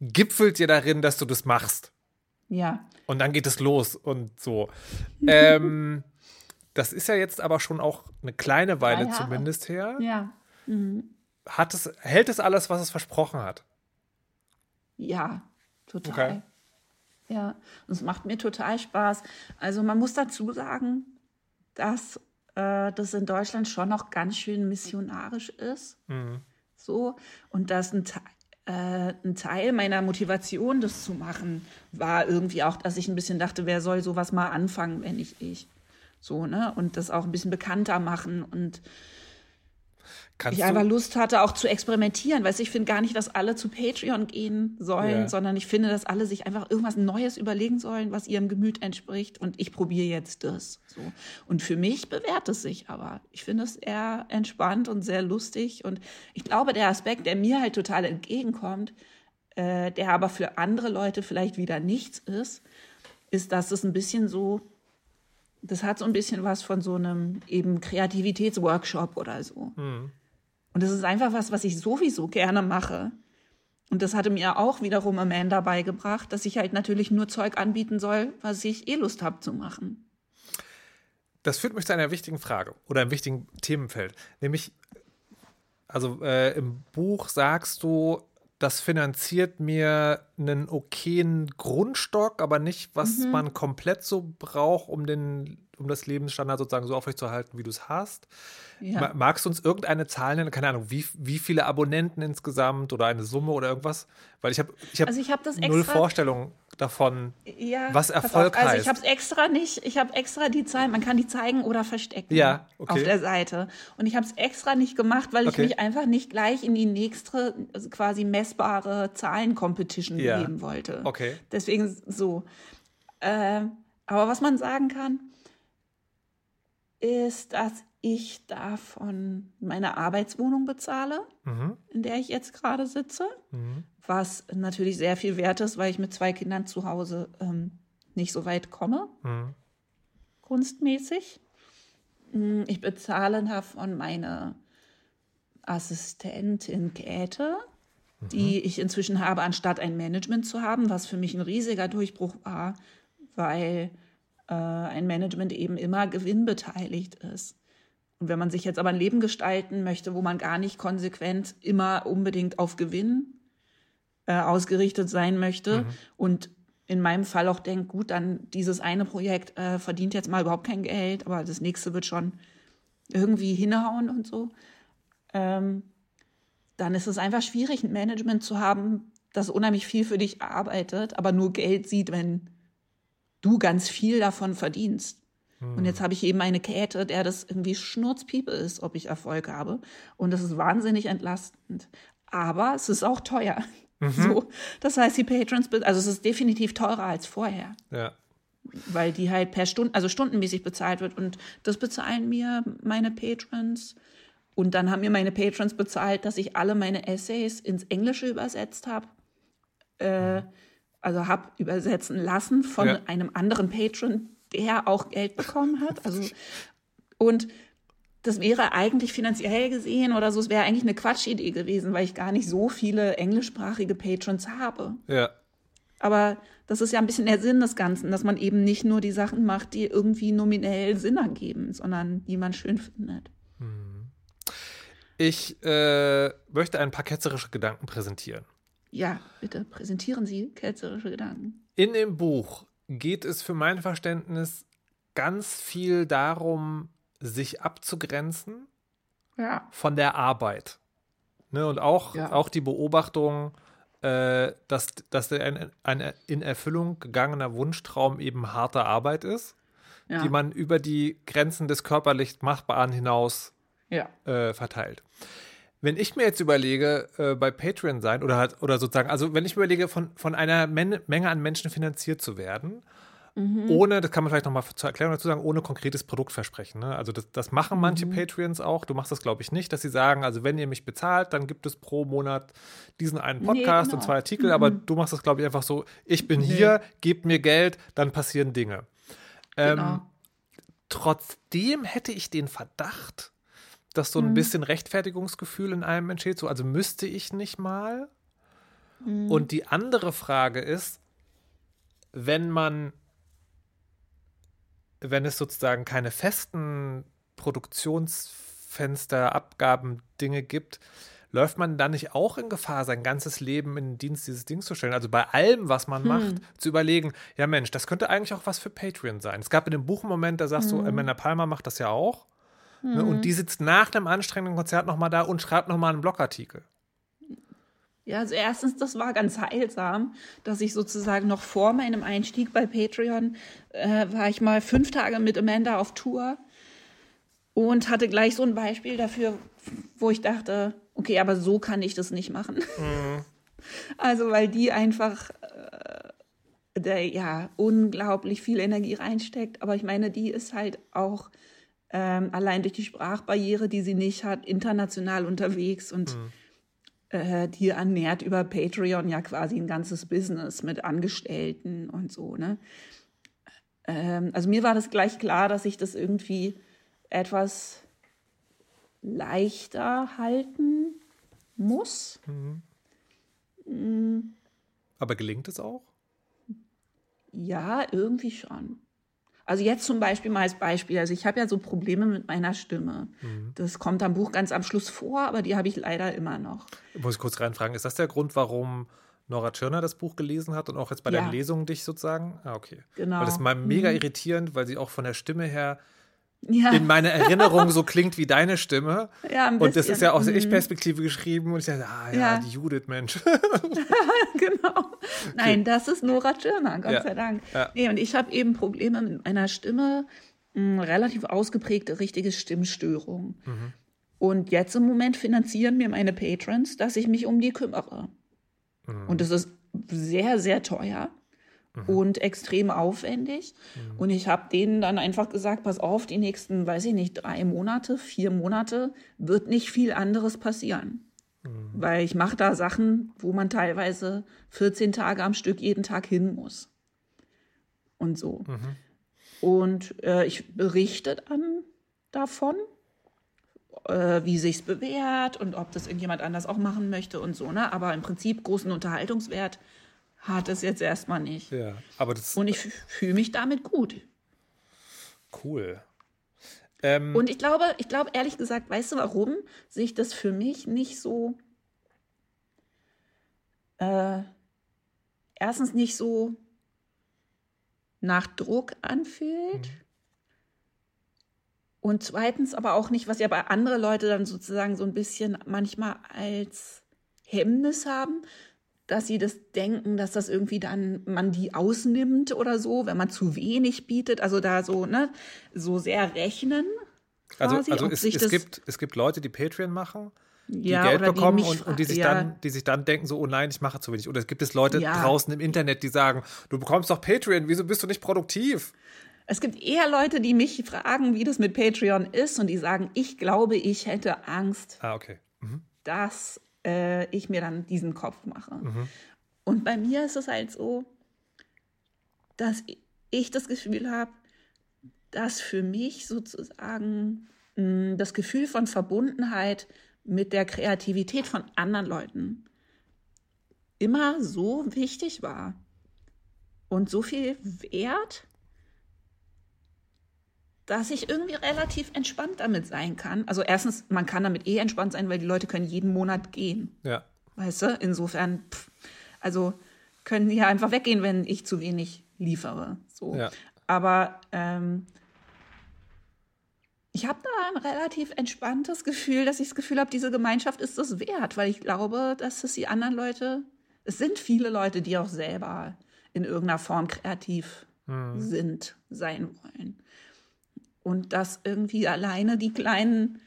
gipfelt dir darin, dass du das machst. ja. Und dann geht es los und so. *laughs* ähm, das ist ja jetzt aber schon auch eine kleine Weile zumindest her. Ja. Hat es, hält es alles, was es versprochen hat? Ja, total. Okay. Ja, und es macht mir total Spaß. Also man muss dazu sagen, dass äh, das in Deutschland schon noch ganz schön missionarisch ist. So, und dass ein, Te äh, ein Teil meiner Motivation, das zu machen, war irgendwie auch, dass ich ein bisschen dachte, wer soll sowas mal anfangen, wenn nicht ich. So, ne? Und das auch ein bisschen bekannter machen und Kannst ich einfach Lust hatte, auch zu experimentieren. Weißt du, ich finde gar nicht, dass alle zu Patreon gehen sollen, Ja. sondern ich finde, dass alle sich einfach irgendwas Neues überlegen sollen, was ihrem Gemüt entspricht. Und ich probiere jetzt das. So. Und für mich bewährt es sich aber. Ich finde es eher entspannt und sehr lustig. Und ich glaube, der Aspekt, der mir halt total entgegenkommt, äh, der aber für andere Leute vielleicht wieder nichts ist, ist, dass es ein bisschen so, das hat so ein bisschen was von so einem eben Kreativitätsworkshop oder so. Und das ist einfach was, was ich sowieso gerne mache. Und das hatte mir auch wiederum Amanda beigebracht, dass ich halt natürlich nur Zeug anbieten soll, was ich eh Lust habe zu machen. Das führt mich zu einer wichtigen Frage oder einem wichtigen Themenfeld. Nämlich, also äh, im Buch sagst du, das finanziert mir einen okayen Grundstock, aber nicht, was Mhm. man komplett so braucht, um den, um das Lebensstandard sozusagen so aufrechtzuerhalten, wie du es hast. Ja. Ma- Magst du uns irgendeine Zahl nennen? Keine Ahnung, wie, wie viele Abonnenten insgesamt oder eine Summe oder irgendwas? Weil ich habe ich hab Also ich das null extra- Vorstellung davon. Ja, Was Erfolg auf. Also heißt. ich habe es extra nicht, ich habe extra die Zahlen, man kann die zeigen oder verstecken Ja, okay. auf der Seite. Und ich habe es extra nicht gemacht, weil ich Okay. mich einfach nicht gleich in die nächste also quasi messbare Zahlen-Competition Ja. begeben wollte. Okay. Deswegen so. Ähm, aber was man sagen kann, ist, dass ich davon meine Arbeitswohnung bezahle, Mhm. in der ich jetzt gerade sitze, was natürlich sehr viel wert ist, weil ich mit zwei Kindern zu Hause ähm, nicht so weit komme, Mhm. kunstmäßig. Mm, Ich bezahle davon meine Assistentin Käthe, die ich inzwischen habe, anstatt ein Management zu haben, was für mich ein riesiger Durchbruch war, weil äh, ein Management eben immer gewinnbeteiligt ist. Und wenn man sich jetzt aber ein Leben gestalten möchte, wo man gar nicht konsequent immer unbedingt auf Gewinn äh, ausgerichtet sein möchte und in meinem Fall auch denkt, gut, dann dieses eine Projekt äh, verdient jetzt mal überhaupt kein Geld, aber das nächste wird schon irgendwie hinhauen und so, ähm, dann ist es einfach schwierig, ein Management zu haben, das unheimlich viel für dich arbeitet, aber nur Geld sieht, wenn du ganz viel davon verdienst. Und jetzt habe ich eben eine Käthe, der das irgendwie Schnurzpiepe ist, ob ich Erfolg habe. Und das ist wahnsinnig entlastend. Aber es ist auch teuer. So, das heißt, die Patrons, also es ist definitiv teurer als vorher, Ja. weil die halt per Stunde, also stundenmäßig bezahlt wird. Und das bezahlen mir meine Patrons. Und dann haben mir meine Patrons bezahlt, dass ich alle meine Essays ins Englische übersetzt habe. Äh, also habe übersetzen lassen von Ja. einem anderen Patron, der auch Geld bekommen hat. Also und das wäre eigentlich finanziell gesehen oder so, es wäre eigentlich eine Quatschidee gewesen, weil ich gar nicht so viele englischsprachige Patrons habe. Ja. Aber das ist ja ein bisschen der Sinn des Ganzen, dass man eben nicht nur die Sachen macht, die irgendwie nominell Sinn ergeben, sondern die man schön findet. Ich äh, möchte ein paar ketzerische Gedanken präsentieren. Ja, bitte präsentieren Sie ketzerische Gedanken. In dem Buch geht es für mein Verständnis ganz viel darum, sich abzugrenzen Ja. von der Arbeit. Ne, und auch, Ja. auch die Beobachtung, äh, dass, dass ein, ein in Erfüllung gegangener Wunschtraum eben harte Arbeit ist, Ja. die man über die Grenzen des körperlich Machbaren hinaus äh, verteilt. Wenn ich mir jetzt überlege, äh, bei Patreon sein oder halt, oder sozusagen, also wenn ich mir überlege, von, von einer Men Menge an Menschen finanziert zu werden, ohne, das kann man vielleicht nochmal zur Erklärung dazu sagen, ohne konkretes Produktversprechen. Ne? Also das, das machen manche Patreons auch. Du machst das, glaube ich, nicht, dass sie sagen, also wenn ihr mich bezahlt, dann gibt es pro Monat diesen einen Podcast genau. und zwei Artikel, aber du machst das, glaube ich, einfach so, ich bin hier, gebt mir Geld, dann passieren Dinge. Ähm, Genau. Trotzdem hätte ich den Verdacht, dass so Mhm. ein bisschen Rechtfertigungsgefühl in einem entsteht. So, also müsste ich nicht mal. Mhm. Und die andere Frage ist, wenn man, wenn es sozusagen keine festen Produktionsfenster, Abgaben, Dinge gibt, läuft man dann nicht auch in Gefahr, sein ganzes Leben in den Dienst dieses Dings zu stellen? Also bei allem, was Hm. man macht, zu überlegen, ja Mensch, das könnte eigentlich auch was für Patreon sein. Es gab in dem Buch einen Moment, da sagst Hm. du, Amanda Palmer macht das ja auch. Ne, und die sitzt nach dem anstrengenden Konzert nochmal da und schreibt nochmal einen Blogartikel. Ja, also erstens, das war ganz heilsam, dass ich sozusagen noch vor meinem Einstieg bei Patreon äh, war ich mal fünf Tage mit Amanda auf Tour und hatte gleich so ein Beispiel dafür, wo ich dachte, okay, aber so kann ich das nicht machen. *laughs* Also weil die einfach äh, der, ja unglaublich viel Energie reinsteckt, aber ich meine, die ist halt auch ähm, allein durch die Sprachbarriere, die sie nicht hat, international unterwegs und äh, die ernährt über Patreon ja quasi ein ganzes Business mit Angestellten und so, ne? Ähm, also mir war das gleich klar, dass ich das irgendwie etwas leichter halten muss. Aber gelingt es auch? Ja, irgendwie schon. Also jetzt zum Beispiel mal als Beispiel. Also ich habe ja so Probleme mit meiner Stimme. Das kommt am Buch ganz am Schluss vor, aber die habe ich leider immer noch. Muss ich kurz reinfragen, ist das der Grund, warum Nora Tschirner das Buch gelesen hat und auch jetzt bei Ja. deinen Lesungen dich sozusagen? Ah, okay. Genau. Weil das ist mal mega irritierend, weil sie auch von der Stimme her Ja, in meiner Erinnerung so klingt wie deine Stimme. *laughs* ja ein Und das ist ja aus der Mhm. Ich-Perspektive geschrieben und ich dachte, ah ja, Ja. die Judith, Mensch. *laughs* *laughs* genau. Nein, das ist Nora Tschirner, Gott Ja. sei Dank. Ja. Nee, und ich habe eben Probleme mit meiner Stimme, mh, relativ ausgeprägte richtige Stimmstörung. Mhm. Und jetzt im Moment finanzieren mir meine Patrons, dass ich mich um die kümmere. Mhm. Und das ist sehr, sehr teuer und extrem aufwendig. Mhm. Und ich habe denen dann einfach gesagt, pass auf, die nächsten, weiß ich nicht, drei Monate, vier Monate wird nicht viel anderes passieren. Mhm. Weil ich mache da Sachen, wo man teilweise 14 Tage am Stück jeden Tag hin muss. Und so. Mhm. Und äh, ich berichte dann davon, äh, wie sich's bewährt und ob das irgendjemand anders auch machen möchte und so. Ne? Aber im Prinzip großen Unterhaltungswert hat es jetzt erstmal nicht. ja, aber das Und ich fühle mich damit gut. cool. Ähm, Und ich glaube, ich glaube ehrlich gesagt, weißt du, warum sich das für mich nicht so äh, erstens nicht so nach Druck anfühlt und zweitens aber auch nicht, was ja bei andere Leute dann sozusagen so ein bisschen manchmal als Hemmnis haben, dass sie das denken, dass das irgendwie dann man die ausnimmt oder so, wenn man zu wenig bietet, also da so ne so sehr rechnen. also quasi, also ob es, es, gibt, es gibt Leute, die Patreon machen, die ja, Geld bekommen mich und, und die, sich ja, dann, die sich dann denken, so, oh nein, ich mache zu wenig. Oder es gibt es Leute Ja. draußen im Internet, die sagen, du bekommst doch Patreon, wieso bist du nicht produktiv? Es gibt eher Leute, die mich fragen, wie das mit Patreon ist und die sagen, ich glaube, ich hätte Angst, Ah, okay. dass äh, ich mir dann diesen Kopf mache. Und bei mir ist es halt so, dass ich das Gefühl habe, dass für mich sozusagen mh, das Gefühl von Verbundenheit mit der Kreativität von anderen Leuten immer so wichtig war und so viel wert, dass ich irgendwie relativ entspannt damit sein kann. Also erstens, man kann damit eh entspannt sein, weil die Leute können jeden Monat gehen. Ja. Weißt du, insofern, pff, also können die ja einfach weggehen, wenn ich zu wenig liefere. So. Ja. Aber ähm, ich habe da ein relativ entspanntes Gefühl, dass ich das Gefühl habe, diese Gemeinschaft ist das wert, weil ich glaube, dass es die anderen Leute, es sind viele Leute, die auch selber in irgendeiner Form kreativ sind, sein wollen. Und dass irgendwie alleine die kleinen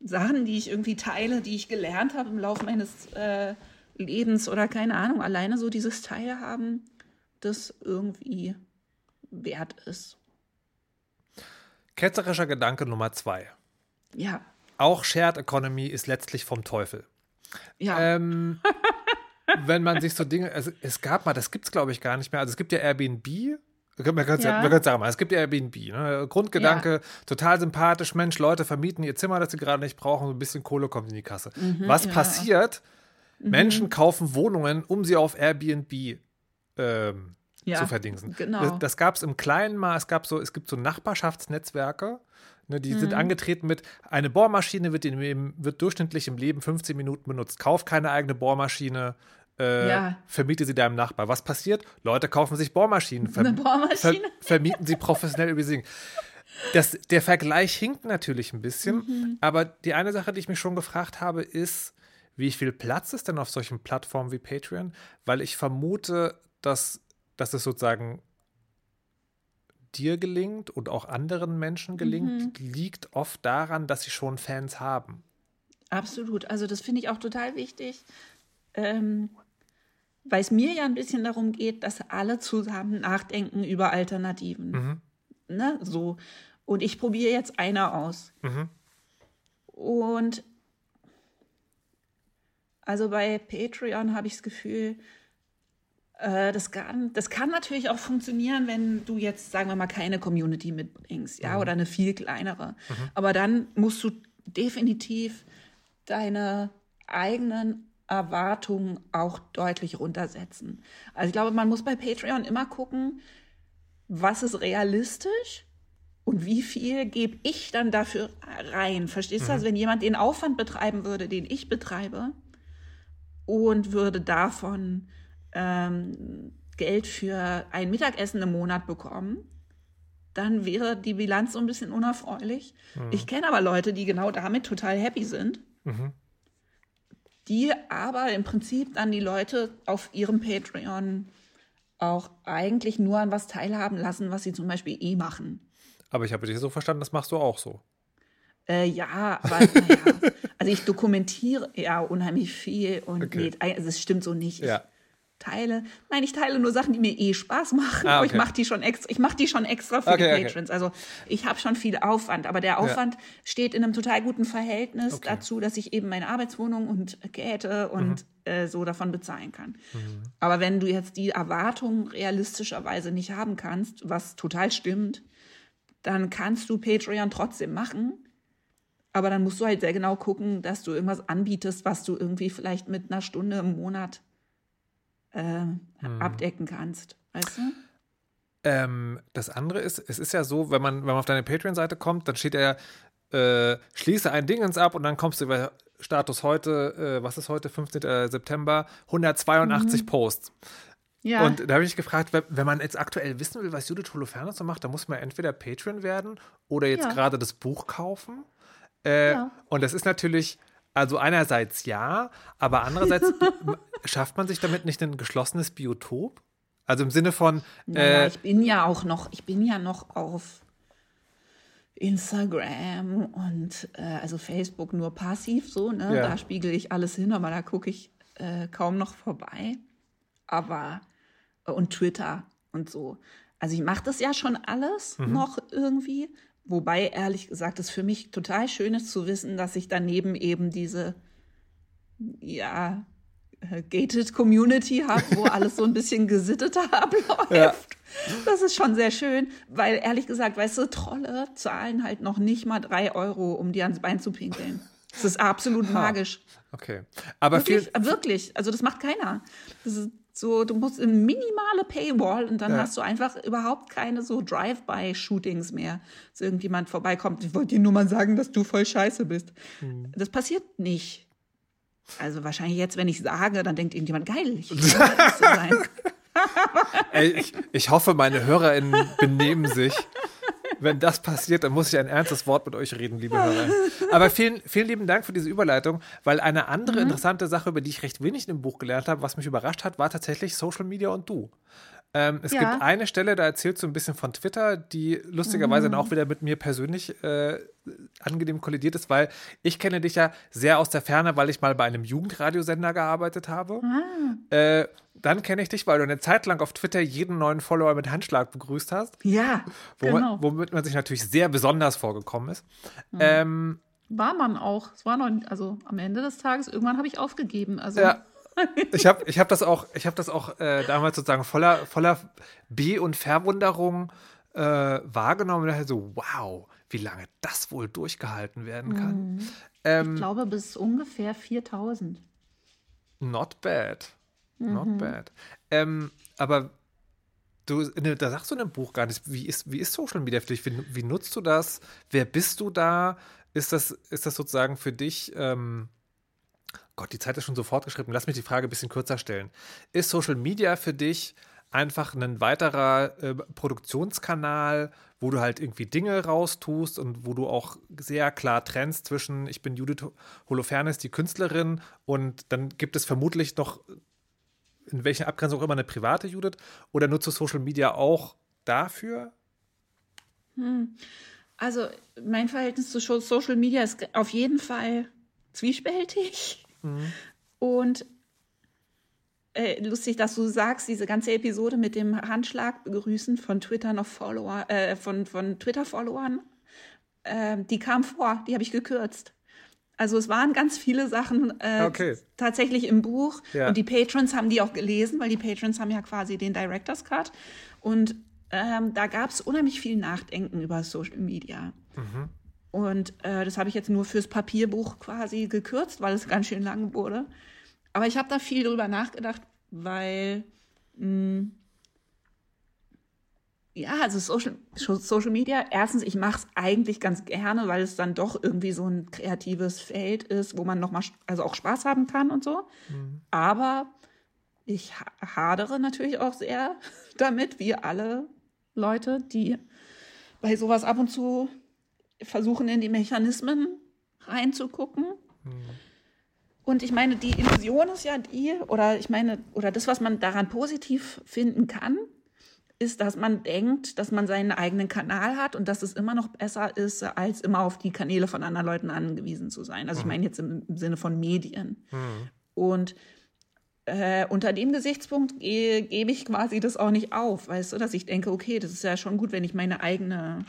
Sachen, die ich irgendwie teile, die ich gelernt habe im Laufe meines äh, Lebens oder keine Ahnung, alleine so dieses Teilhaben, das irgendwie wert ist. Ketzerischer Gedanke Nummer zwei. Ja, Auch Shared Economy ist letztlich vom Teufel. ja, Ähm, *laughs* wenn man sich so Dinge, also es gab mal, das gibt es glaube ich gar nicht mehr. Also es gibt ja Airbnb. Man kann es ja. Ja. sagen, es gibt ja Airbnb. Ne? Grundgedanke, total sympathisch. Mensch, Leute vermieten ihr Zimmer, das sie gerade nicht brauchen, so ein bisschen Kohle kommt in die Kasse. Was Mhm, ja. passiert? Menschen kaufen Wohnungen, um sie auf Airbnb ähm, Ja, zu verdingsen. genau. Das, das gab es im Kleinen mal. Es gab so, es gibt so Nachbarschaftsnetzwerke. Ne, die Mhm. sind angetreten mit, eine Bohrmaschine wird, in, wird durchschnittlich im Leben 15 Minuten benutzt. Kauf keine eigene Bohrmaschine, äh, Ja. vermiete sie deinem Nachbar. Was passiert? Leute kaufen sich Bohrmaschinen. Ver Eine Bohrmaschine? Ver vermieten sie professionell über sie. Das, der Vergleich hinkt natürlich ein bisschen, Mhm. aber die eine Sache, die ich mich schon gefragt habe, ist, wie viel Platz ist denn auf solchen Plattformen wie Patreon? Weil ich vermute, dass, dass es sozusagen dir gelingt und auch anderen Menschen gelingt, Mhm. liegt oft daran, dass sie schon Fans haben. absolut. Also das finde ich auch total wichtig, ähm, weil es mir ja ein bisschen darum geht, dass alle zusammen nachdenken über Alternativen. Ne? So. Und ich probiere jetzt eine aus. Und also bei Patreon habe ich das Gefühl, äh, das, kann, das kann natürlich auch funktionieren, wenn du jetzt, sagen wir mal, keine Community mitbringst, ja, oder eine viel kleinere. Aber dann musst du definitiv deine eigenen Erwartungen auch deutlich runtersetzen. Also ich glaube, man muss bei Patreon immer gucken, was ist realistisch und wie viel gebe ich dann dafür rein. Verstehst du? Also wenn jemand den Aufwand betreiben würde, den ich betreibe, und würde davon ähm, Geld für ein Mittagessen im Monat bekommen, dann wäre die Bilanz so ein bisschen unerfreulich. Ich kenne aber Leute, die genau damit total happy sind, die aber im Prinzip dann die Leute auf ihrem Patreon auch eigentlich nur an was teilhaben lassen, was sie zum Beispiel eh machen. Aber ich habe dich so verstanden, das machst du auch so. Äh, ja, aber *laughs* naja, also ich dokumentiere ja unheimlich viel und Okay. nee, also es stimmt so nicht. Ich Ja. Teile, nein, ich teile nur Sachen, die mir eh Spaß machen, Ah, aber ich okay. mache die schon extra, ich mache die schon extra für Okay, die okay. Patrons. Also ich habe schon viel Aufwand, aber der Aufwand steht in einem total guten Verhältnis Okay. dazu, dass ich eben meine Arbeitswohnung und Käthe und Mhm. äh, so davon bezahlen kann. Aber wenn du jetzt die Erwartung realistischerweise nicht haben kannst, was total stimmt, dann kannst du Patreon trotzdem machen. Aber dann musst du halt sehr genau gucken, dass du irgendwas anbietest, was du irgendwie vielleicht mit einer Stunde im Monat äh, abdecken kannst. Weißt du? Ähm, das andere ist, es ist ja so, wenn man, wenn man auf deine Patreon-Seite kommt, dann steht ja, äh, schließe ein Dingens ab und dann kommst du über Status heute, äh, was ist heute, 15. September, 182 Posts. Ja. Und da habe ich gefragt, wenn, wenn man jetzt aktuell wissen will, was Judith Holofernes so macht, dann muss man entweder Patreon werden oder jetzt Ja. gerade das Buch kaufen. Äh, Ja. Und das ist natürlich, also einerseits ja, aber andererseits *laughs* schafft man sich damit nicht ein geschlossenes Biotop? Also im Sinne von, naja, äh, ich bin ja auch noch, ich bin ja noch auf Instagram und äh, also Facebook nur passiv so, ne? Ja. Da spiegel ich alles hin, aber da gucke ich äh, kaum noch vorbei. Aber äh, und Twitter und so. Also ich mache das ja schon alles noch irgendwie. Wobei, ehrlich gesagt, es für mich total schön ist zu wissen, dass ich daneben eben diese, ja, äh, gated Community habe, wo *laughs* alles so ein bisschen gesitteter *laughs* abläuft. Ja. Das ist schon sehr schön, weil ehrlich gesagt, weißt du, Trolle zahlen halt noch nicht mal drei Euro, um dir ans Bein zu pinkeln. Das ist absolut magisch. okay. Aber Wirklich, viel, wirklich. Also das macht keiner. Das ist so, du musst in minimale Paywall und dann Ja. hast du einfach überhaupt keine so Drive-by-Shootings mehr. Dass irgendjemand vorbeikommt, ich wollte dir nur mal sagen, dass du voll scheiße bist. Hm. Das passiert nicht. Also wahrscheinlich jetzt, wenn ich sage, dann denkt irgendjemand, geil, ich *laughs* will sein. ey, ich, ich hoffe, meine HörerInnen benehmen sich. Wenn das passiert, dann muss ich ein ernstes Wort mit euch reden, liebe Hörer. Aber vielen, vielen lieben Dank für diese Überleitung, weil eine andere interessante Sache, über die ich recht wenig in dem Buch gelernt habe, was mich überrascht hat, war tatsächlich Social Media und du. Ähm, es Ja. gibt eine Stelle, da erzählst du ein bisschen von Twitter, die lustigerweise dann auch wieder mit mir persönlich äh, angenehm kollidiert ist, weil ich kenne dich ja sehr aus der Ferne, weil ich mal bei einem Jugendradiosender gearbeitet habe. Äh, dann kenne ich dich, weil du eine Zeit lang auf Twitter jeden neuen Follower mit Handschlag begrüßt hast, Ja, womit, genau. womit man sich natürlich sehr besonders vorgekommen ist. Ähm, War man auch. Es war noch, also am Ende des Tages, irgendwann habe ich aufgegeben. Also ja. Ich habe ich hab das auch, ich hab das auch äh, damals sozusagen voller, voller B- und Verwunderung äh, wahrgenommen und dachte so, wow, wie lange das wohl durchgehalten werden kann. ich Ähm, glaube bis ungefähr 4000. Not bad. Not Mhm. bad. Ähm, aber du, ne, da sagst du in dem Buch gar nicht, wie ist, wie ist Social Media für dich? Wie, wie nutzt du das? Wer bist du da? Ist das, ist das sozusagen für dich, ähm, Gott, die Zeit ist schon so fortgeschritten. Lass mich die Frage ein bisschen kürzer stellen. Ist Social Media für dich einfach ein weiterer äh, Produktionskanal, wo du halt irgendwie Dinge raustust und wo du auch sehr klar trennst zwischen, ich bin Judith Holofernes, die Künstlerin, und dann gibt es vermutlich noch, in welcher Abgrenzung auch immer, eine private Judith? Oder nutzt du Social Media auch dafür? Also mein Verhältnis zu Social Media ist auf jeden Fall zwiespältig. Und äh, lustig, dass du sagst, diese ganze Episode mit dem Handschlag begrüßen von Twitter noch Follower, äh, von, von Twitter-Followern, äh, die kam vor, die habe ich gekürzt. Also es waren ganz viele Sachen äh, Okay. tatsächlich im Buch Ja. und die Patrons haben die auch gelesen, weil die Patrons haben ja quasi den Director's Cut und ähm, da gab es unheimlich viel Nachdenken über Social Media. Und äh, das habe ich jetzt nur fürs Papierbuch quasi gekürzt, weil es ganz schön lang wurde. Aber ich habe da viel drüber nachgedacht, weil mh, ja, also Social, Social Media, erstens, ich mache es eigentlich ganz gerne, weil es dann doch irgendwie so ein kreatives Feld ist, wo man nochmal, also auch Spaß haben kann und so. Mhm. Aber ich hadere natürlich auch sehr *laughs* damit, wie alle Leute, die bei sowas ab und zu versuchen, in die Mechanismen reinzugucken. Mhm. Und ich meine, die Illusion ist ja die, oder ich meine, oder das, was man daran positiv finden kann, ist, dass man denkt, dass man seinen eigenen Kanal hat und dass es immer noch besser ist, als immer auf die Kanäle von anderen Leuten angewiesen zu sein. Also mhm. ich meine jetzt im, im, Sinne von Medien. Mhm. Und äh, unter dem Gesichtspunkt ge gebe ich quasi das auch nicht auf, weißt du, dass ich denke, okay, das ist ja schon gut, wenn ich meine eigene,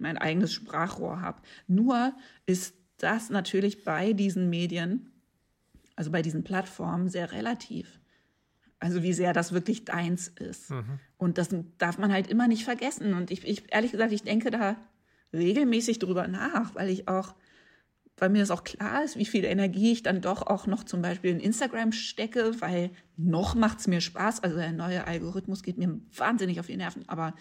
mein eigenes Sprachrohr habe. Nur ist das natürlich bei diesen Medien, also bei diesen Plattformen, sehr relativ. Also wie sehr das wirklich deins ist. Mhm. Und das darf man halt immer nicht vergessen. Und ich, ich, ehrlich gesagt, ich denke da regelmäßig drüber nach, weil ich auch, weil mir das auch klar ist, wie viel Energie ich dann doch auch noch zum Beispiel in Instagram stecke, weil noch macht es mir Spaß. Also der neue Algorithmus geht mir wahnsinnig auf die Nerven, aber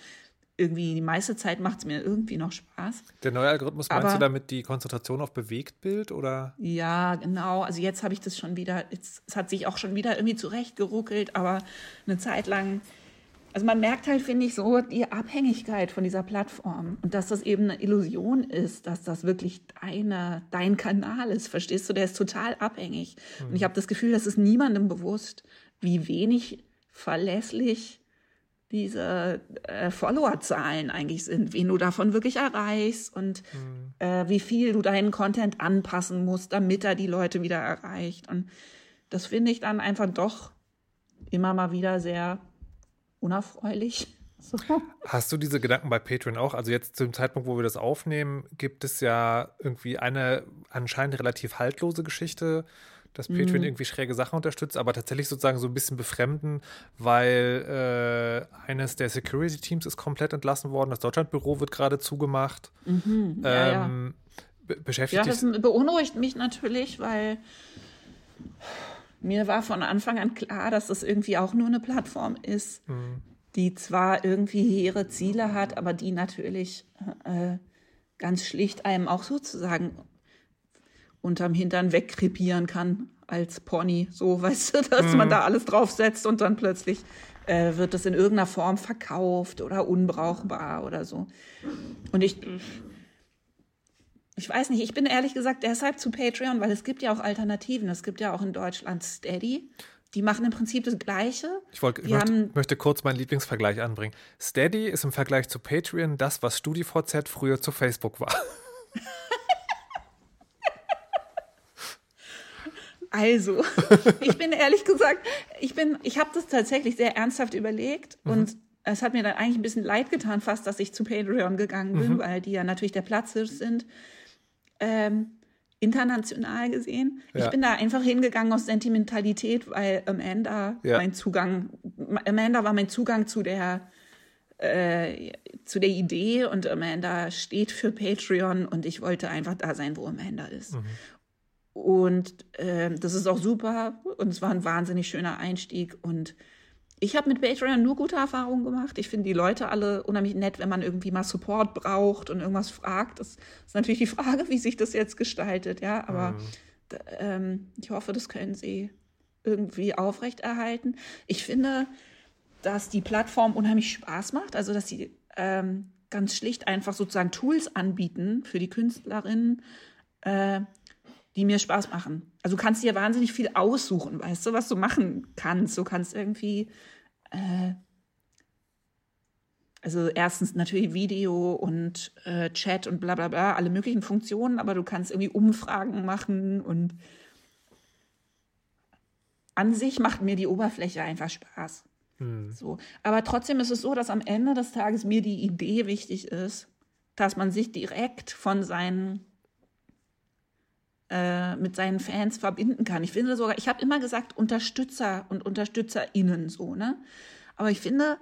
irgendwie die meiste Zeit macht es mir irgendwie noch Spaß. Der neue Algorithmus, meinst Aber, du damit die Konzentration auf Bewegtbild oder? Ja, genau. Also jetzt habe ich das schon wieder, jetzt, es hat sich auch schon wieder irgendwie zurechtgeruckelt, aber eine Zeit lang, also man merkt halt, finde ich, so die Abhängigkeit von dieser Plattform und dass das eben eine Illusion ist, dass das wirklich deine, dein Kanal ist, verstehst du? Der ist total abhängig. Mhm. Und ich habe das Gefühl, das ist niemandem bewusst, wie wenig verlässlich diese äh, Followerzahlen eigentlich sind, wen du davon wirklich erreichst und mhm. äh, wie viel du deinen Content anpassen musst, damit er die Leute wieder erreicht. Und das finde ich dann einfach doch immer mal wieder sehr unerfreulich. *laughs* So. Hast du diese Gedanken bei Patreon auch? Also jetzt zum Zeitpunkt, wo wir das aufnehmen, gibt es ja irgendwie eine anscheinend relativ haltlose Geschichte dass Patreon mhm. irgendwie schräge Sachen unterstützt, aber tatsächlich sozusagen so ein bisschen befremden, weil äh, eines der Security-Teams ist komplett entlassen worden, das Deutschlandbüro wird gerade zugemacht. Mhm. Ja, ähm, ja. beschäftigt ja, das beunruhigt mich natürlich, weil mir war von Anfang an klar, dass das irgendwie auch nur eine Plattform ist, mhm. die zwar irgendwie ihre Ziele hat, aber die natürlich äh, ganz schlicht einem auch sozusagen unterm Hintern wegkrepieren kann als Pony. So, *laughs* weißt du, dass mhm. man da alles draufsetzt und dann plötzlich äh, wird das in irgendeiner Form verkauft oder unbrauchbar oder so. Und ich, ich weiß nicht, ich bin ehrlich gesagt deshalb zu Patreon, weil es gibt ja auch Alternativen. Es gibt ja auch in Deutschland Steady. Die machen im Prinzip das Gleiche. Ich, wollt, ich möchte, möchte, kurz meinen Lieblingsvergleich anbringen. Steady ist im Vergleich zu Patreon das, was StudiVZ früher zu Facebook war. *laughs* Also, *laughs* ich bin ehrlich gesagt, ich bin, ich habe das tatsächlich sehr ernsthaft überlegt mhm. und es hat mir dann eigentlich ein bisschen leid getan, fast, dass ich zu Patreon gegangen bin, mhm. weil die ja natürlich der Platz sind. Ähm, international gesehen. Ja. Ich bin da einfach hingegangen aus Sentimentalität, weil Amanda ja. mein Zugang, Amanda war mein Zugang zu der äh, zu der Idee und Amanda steht für Patreon und ich wollte einfach da sein, wo Amanda ist. Mhm. Und äh, das ist auch super und es war ein wahnsinnig schöner Einstieg. Und ich habe mit Patreon nur gute Erfahrungen gemacht. Ich finde die Leute alle unheimlich nett, wenn man irgendwie mal Support braucht und irgendwas fragt. Das ist natürlich die Frage, wie sich das jetzt gestaltet, ja. Aber mhm. ähm, ich hoffe, das können sie irgendwie aufrechterhalten. Ich finde, dass die Plattform unheimlich Spaß macht, also dass sie ähm, ganz schlicht einfach sozusagen Tools anbieten für die Künstlerinnen, äh, die mir Spaß machen. Also du kannst dir wahnsinnig viel aussuchen, weißt du, was du machen kannst. Du kannst irgendwie, äh, also erstens natürlich Video und äh, Chat und bla bla bla, alle möglichen Funktionen, aber du kannst irgendwie Umfragen machen und an sich macht mir die Oberfläche einfach Spaß. Hm. So. Aber trotzdem ist es so, dass am Ende des Tages mir die Idee wichtig ist, dass man sich direkt von seinen äh, mit seinen Fans verbinden kann. Ich finde sogar, ich habe immer gesagt Unterstützer und UnterstützerInnen so, ne? Aber ich finde,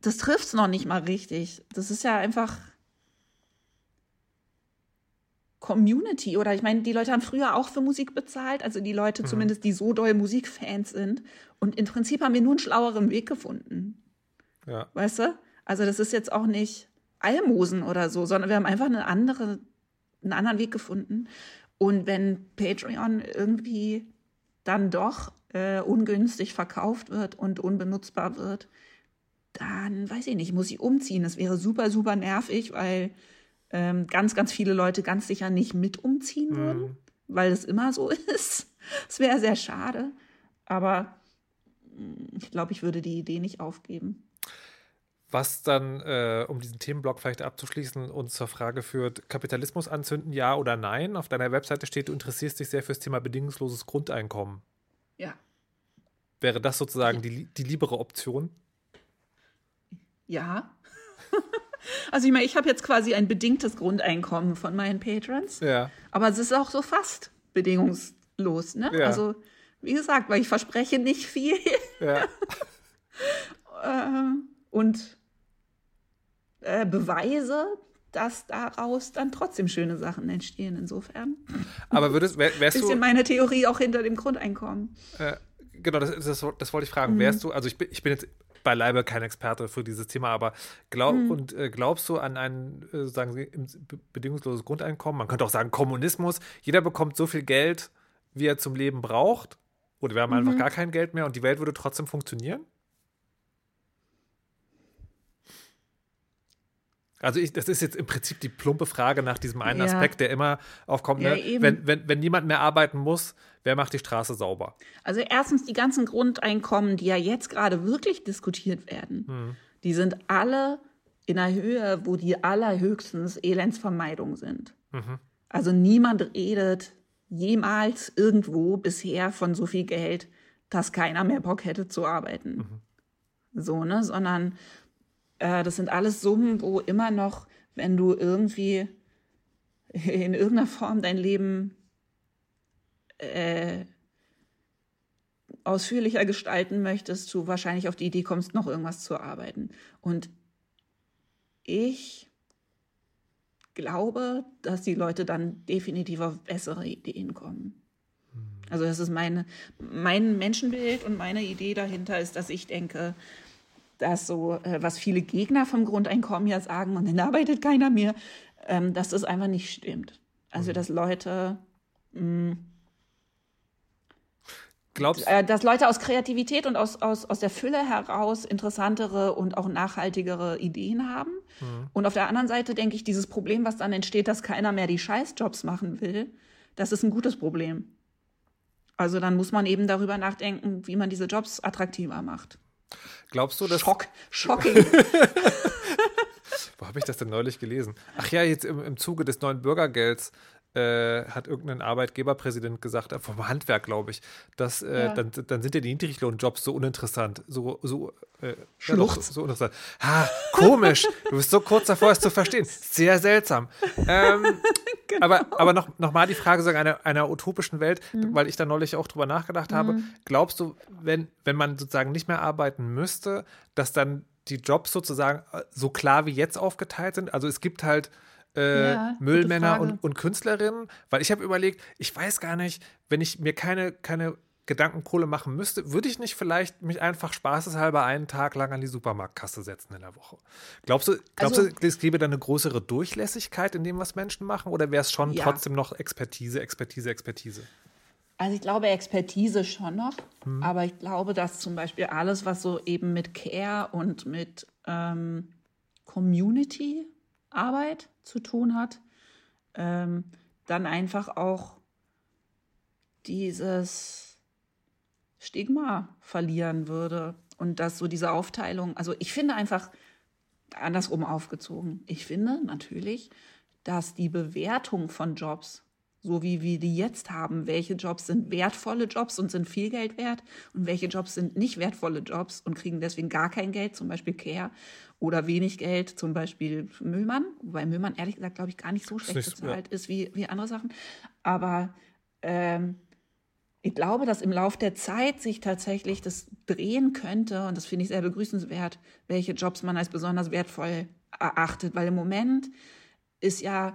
das trifft es noch nicht mal richtig. Das ist ja einfach Community oder ich meine, die Leute haben früher auch für Musik bezahlt, also die Leute Mhm. zumindest, die so doll Musikfans sind. Und im Prinzip haben wir nur einen schlaueren Weg gefunden. Ja. Weißt du? Also das ist jetzt auch nicht Almosen oder so, sondern wir haben einfach eine andere, einen anderen Weg gefunden. Und wenn Patreon irgendwie dann doch äh, ungünstig verkauft wird und unbenutzbar wird, dann weiß ich nicht, muss ich umziehen. Das wäre super, super nervig, weil ähm, ganz, ganz viele Leute ganz sicher nicht mit umziehen würden, weil es immer so *laughs* ist. Es wäre sehr schade. Aber mh, ich glaube, ich würde die Idee nicht aufgeben. Was dann, äh, um diesen Themenblock vielleicht abzuschließen, uns zur Frage führt, Kapitalismus anzünden, ja oder nein? Auf deiner Webseite steht, du interessierst dich sehr fürs Thema bedingungsloses Grundeinkommen. Ja. Wäre das sozusagen die, die liebere Option? Ja. *laughs* Also ich meine, ich habe jetzt quasi ein bedingtes Grundeinkommen von meinen Patrons, Ja. aber es ist auch so fast bedingungslos. Ne? Ja. Also wie gesagt, weil ich verspreche nicht viel Ja. *laughs* äh, und äh, beweise, dass daraus dann trotzdem schöne Sachen entstehen. Insofern Aber würdest, wär, *laughs* wärst bisschen du, meine Theorie auch hinter dem Grundeinkommen. äh, genau, das, das, das wollte ich fragen, Mhm. wärst du, also ich bin, ich bin jetzt beileibe kein Experte für dieses Thema, aber glaub, Mhm. und äh, glaubst du an ein, äh, sagen Sie, bedingungsloses Grundeinkommen? Man könnte auch sagen Kommunismus. Jeder bekommt so viel Geld, wie er zum Leben braucht. Oder wir haben Mhm. einfach gar kein Geld mehr und die Welt würde trotzdem funktionieren? Also ich, das ist jetzt im Prinzip die plumpe Frage nach diesem einen Ja. Aspekt, der immer aufkommt. Ja, ne? eben. wenn, wenn, wenn niemand mehr arbeiten muss, wer macht die Straße sauber? Also erstens die ganzen Grundeinkommen, die ja jetzt gerade wirklich diskutiert werden, die sind alle in einer Höhe, wo die allerhöchstens Elendsvermeidung sind. Also niemand redet jemals irgendwo bisher von so viel Geld, dass keiner mehr Bock hätte zu arbeiten. So, ne? Sondern äh, das sind alles Summen, wo immer noch, wenn du irgendwie *laughs* in irgendeiner Form dein Leben ausführlicher gestalten möchtest, du wahrscheinlich auf die Idee kommst, noch irgendwas zu arbeiten. Und ich glaube, dass die Leute dann definitiv auf bessere Ideen kommen. Also das ist meine, mein Menschenbild und meine Idee dahinter ist, dass ich denke, dass so, äh, was viele Gegner vom Grundeinkommen ja sagen, und dann arbeitet keiner mehr, ähm, dass das einfach nicht stimmt. Also dass Leute Glaubst äh, dass Leute aus Kreativität und aus, aus, aus der Fülle heraus interessantere und auch nachhaltigere Ideen haben. Und auf der anderen Seite denke ich, dieses Problem, was dann entsteht, dass keiner mehr die Scheißjobs machen will, das ist ein gutes Problem. Also dann muss man eben darüber nachdenken, wie man diese Jobs attraktiver macht. Glaubst du, dass. Schock, shocking. *laughs* Wo habe ich das denn neulich gelesen? Ach ja, jetzt im, im Zuge des neuen Bürgergelds äh, hat irgendein Arbeitgeberpräsident gesagt, äh, vom Handwerk, glaube ich, dass äh, Ja. dann, dann sind ja die Niedriglohnjobs so uninteressant, so, so, äh, ja, doch, Schluchz. so, so uninteressant. Ha, komisch, du bist so kurz davor, es zu verstehen. Sehr seltsam. Ähm, *laughs* Genau. Aber, aber noch, noch mal die Frage sagen, einer, einer utopischen Welt, Mhm. weil ich da neulich auch drüber nachgedacht habe. Glaubst du, wenn, wenn man sozusagen nicht mehr arbeiten müsste, dass dann die Jobs sozusagen äh, so klar wie jetzt aufgeteilt sind? Also es gibt halt äh, Ja, Müllmänner und, und Künstlerinnen, weil ich habe überlegt, ich weiß gar nicht, wenn ich mir keine, keine Gedankenkohle machen müsste, würde ich nicht vielleicht mich einfach spaßeshalber einen Tag lang an die Supermarktkasse setzen in der Woche. Glaubst du, glaubst Also- du, es gäbe da eine größere Durchlässigkeit in dem, was Menschen machen, oder wäre es schon Ja. trotzdem noch Expertise, Expertise, Expertise? Also ich glaube Expertise schon noch, aber ich glaube, dass zum Beispiel alles, was so eben mit Care und mit ähm, Community-Arbeit zu tun hat, ähm, dann einfach auch dieses Stigma verlieren würde und dass so diese Aufteilung, also ich finde einfach andersrum aufgezogen. Ich finde natürlich, dass die Bewertung von Jobs so wie wir die jetzt haben, welche Jobs sind wertvolle Jobs und sind viel Geld wert und welche Jobs sind nicht wertvolle Jobs und kriegen deswegen gar kein Geld, zum Beispiel Care oder wenig Geld, zum Beispiel Müllmann, wobei Müllmann ehrlich gesagt, glaube ich, gar nicht so schlecht nicht- bezahlt ist wie, wie andere Sachen. Aber ähm, ich glaube, dass im Lauf der Zeit sich tatsächlich das drehen könnte und das finde ich sehr begrüßenswert, welche Jobs man als besonders wertvoll erachtet, weil im Moment ist ja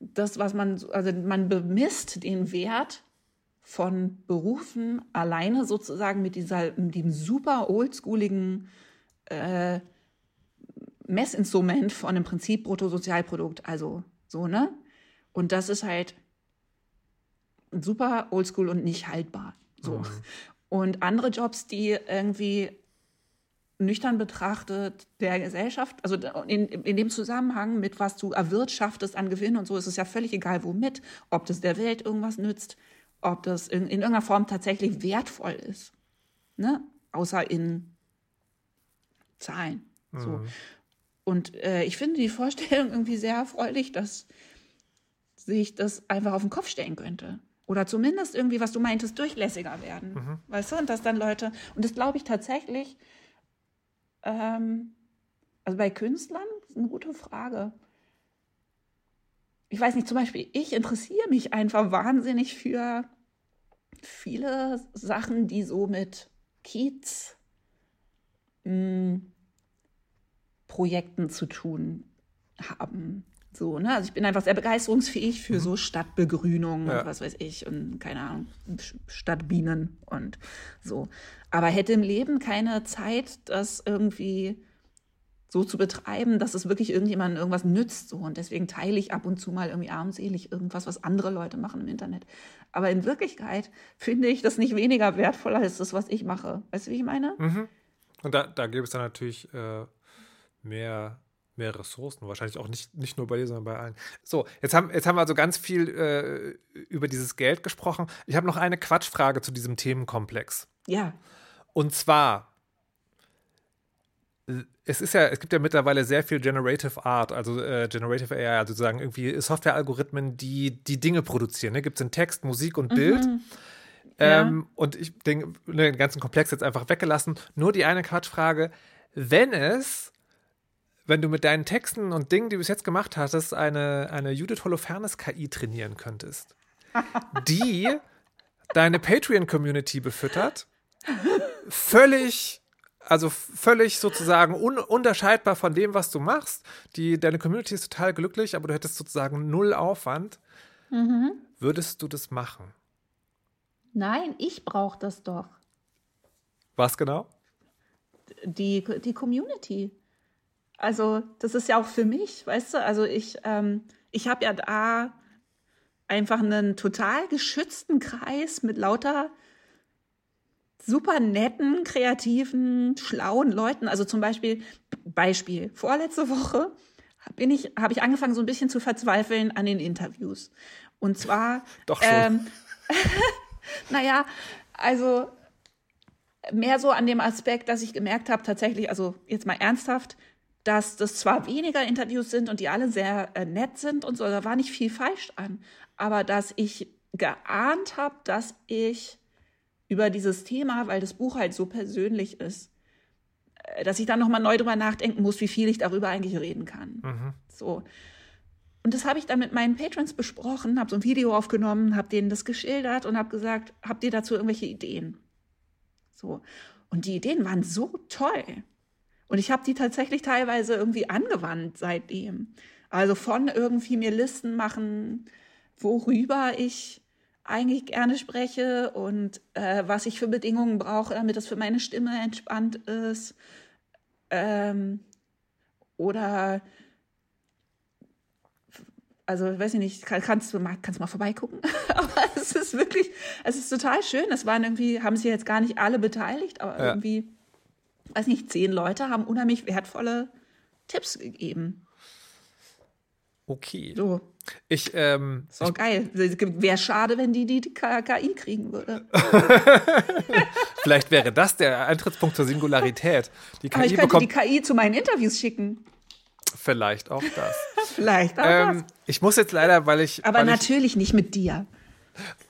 das, was man, so- also man bemisst den Wert von Berufen alleine sozusagen mit dieser, mit diesem super oldschooligen äh, Messinstrument von dem Prinzip Bruttosozialprodukt, also so, ne? Und das ist halt super oldschool und nicht haltbar. So. Und andere Jobs, die irgendwie nüchtern betrachtet der Gesellschaft, also in, in dem Zusammenhang mit was du erwirtschaftest an Gewinn und so, ist es ja völlig egal, womit, ob das der Welt irgendwas nützt, ob das in, in irgendeiner Form tatsächlich wertvoll ist. Ne? Außer in Zahlen. So. Und äh, ich finde die Vorstellung *laughs* irgendwie sehr erfreulich, dass sich das einfach auf den Kopf stellen könnte. Oder zumindest irgendwie, was du meintest, durchlässiger werden. Weißt du? Und dass dann Leute, und das glaube ich tatsächlich, ähm, also bei Künstlern, ist eine gute Frage. Ich weiß nicht, zum Beispiel, ich interessiere mich einfach wahnsinnig für viele Sachen, die so mit Kiez, mh, Projekten zu tun haben. So, ne? Also ich bin einfach sehr begeisterungsfähig für so Stadtbegrünung Ja. und was weiß ich und keine Ahnung, Stadtbienen und so. Aber hätte im Leben keine Zeit, das irgendwie so zu betreiben, dass es wirklich irgendjemandem irgendwas nützt. So. Und deswegen teile ich ab und zu mal irgendwie armselig irgendwas, was andere Leute machen im Internet. Aber in Wirklichkeit finde ich das nicht weniger wertvoll als das, was ich mache. Weißt du, wie ich meine? Und da, da gibt es dann natürlich äh, mehr, mehr Ressourcen. Wahrscheinlich auch nicht, nicht nur bei dir, sondern bei allen. So, jetzt haben, jetzt haben wir also ganz viel äh, über dieses Geld gesprochen. Ich habe noch eine Quatschfrage zu diesem Themenkomplex. Ja. Und zwar, es ist ja, es gibt ja mittlerweile sehr viel Generative Art, also äh, Generative AI, also sozusagen irgendwie Softwarealgorithmen, die die Dinge produzieren. Ne? Gibt es in Text, Musik und Bild. Ja. Ähm, und ich denke, ne, den ganzen Komplex jetzt einfach weggelassen. Nur die eine Quatschfrage, wenn es, wenn du mit deinen Texten und Dingen, die du bis jetzt gemacht hattest, eine, eine Judith Holofernes KI trainieren könntest, *laughs* die deine Patreon-Community befüttert, völlig, also völlig sozusagen un unterscheidbar von dem, was du machst. Die, deine Community ist total glücklich, aber du hättest sozusagen null Aufwand. Würdest du das machen? Nein, ich brauche das doch. Was genau? Die, die Community. Also, das ist ja auch für mich, weißt du? Also, ich, ähm, ich habe ja da einfach einen total geschützten Kreis mit lauter super netten, kreativen, schlauen Leuten. Also zum Beispiel, Beispiel, vorletzte Woche bin ich, habe ich angefangen, so ein bisschen zu verzweifeln an den Interviews. Und zwar, *laughs* Doch schon. ähm, *laughs* naja, also mehr so an dem Aspekt, dass ich gemerkt habe, tatsächlich, also jetzt mal ernsthaft, dass das zwar weniger Interviews sind und die alle sehr äh, nett sind und so, da war nicht viel falsch an, aber dass ich geahnt habe, dass ich über dieses Thema, weil das Buch halt so persönlich ist, äh, dass ich dann nochmal neu drüber nachdenken muss, wie viel ich darüber eigentlich reden kann. So. Und das habe ich dann mit meinen Patrons besprochen, habe so ein Video aufgenommen, habe denen das geschildert und habe gesagt, habt ihr dazu irgendwelche Ideen? So. Und die Ideen waren so toll. Und ich habe die tatsächlich teilweise irgendwie angewandt seitdem. Also von irgendwie mir Listen machen, worüber ich eigentlich gerne spreche und äh, was ich für Bedingungen brauche, damit das für meine Stimme entspannt ist. Ähm, oder also weiß ich nicht, kann, kannst du mal, kannst mal vorbeigucken? *laughs* aber es ist wirklich, es ist total schön. Es waren irgendwie, haben sich jetzt gar nicht alle beteiligt, aber Ja. irgendwie, weiß nicht, zehn Leute haben unheimlich wertvolle Tipps gegeben. Okay. So, Ich, ähm, so geil. Wäre schade, wenn die die KI kriegen würde. *laughs* vielleicht wäre das der Eintrittspunkt zur Singularität. Die Aber ich KI könnte die KI zu meinen Interviews schicken. vielleicht auch das. *laughs* Vielleicht auch ähm, das. ich muss jetzt leider, weil ich, Aber weil ich natürlich nicht mit dir.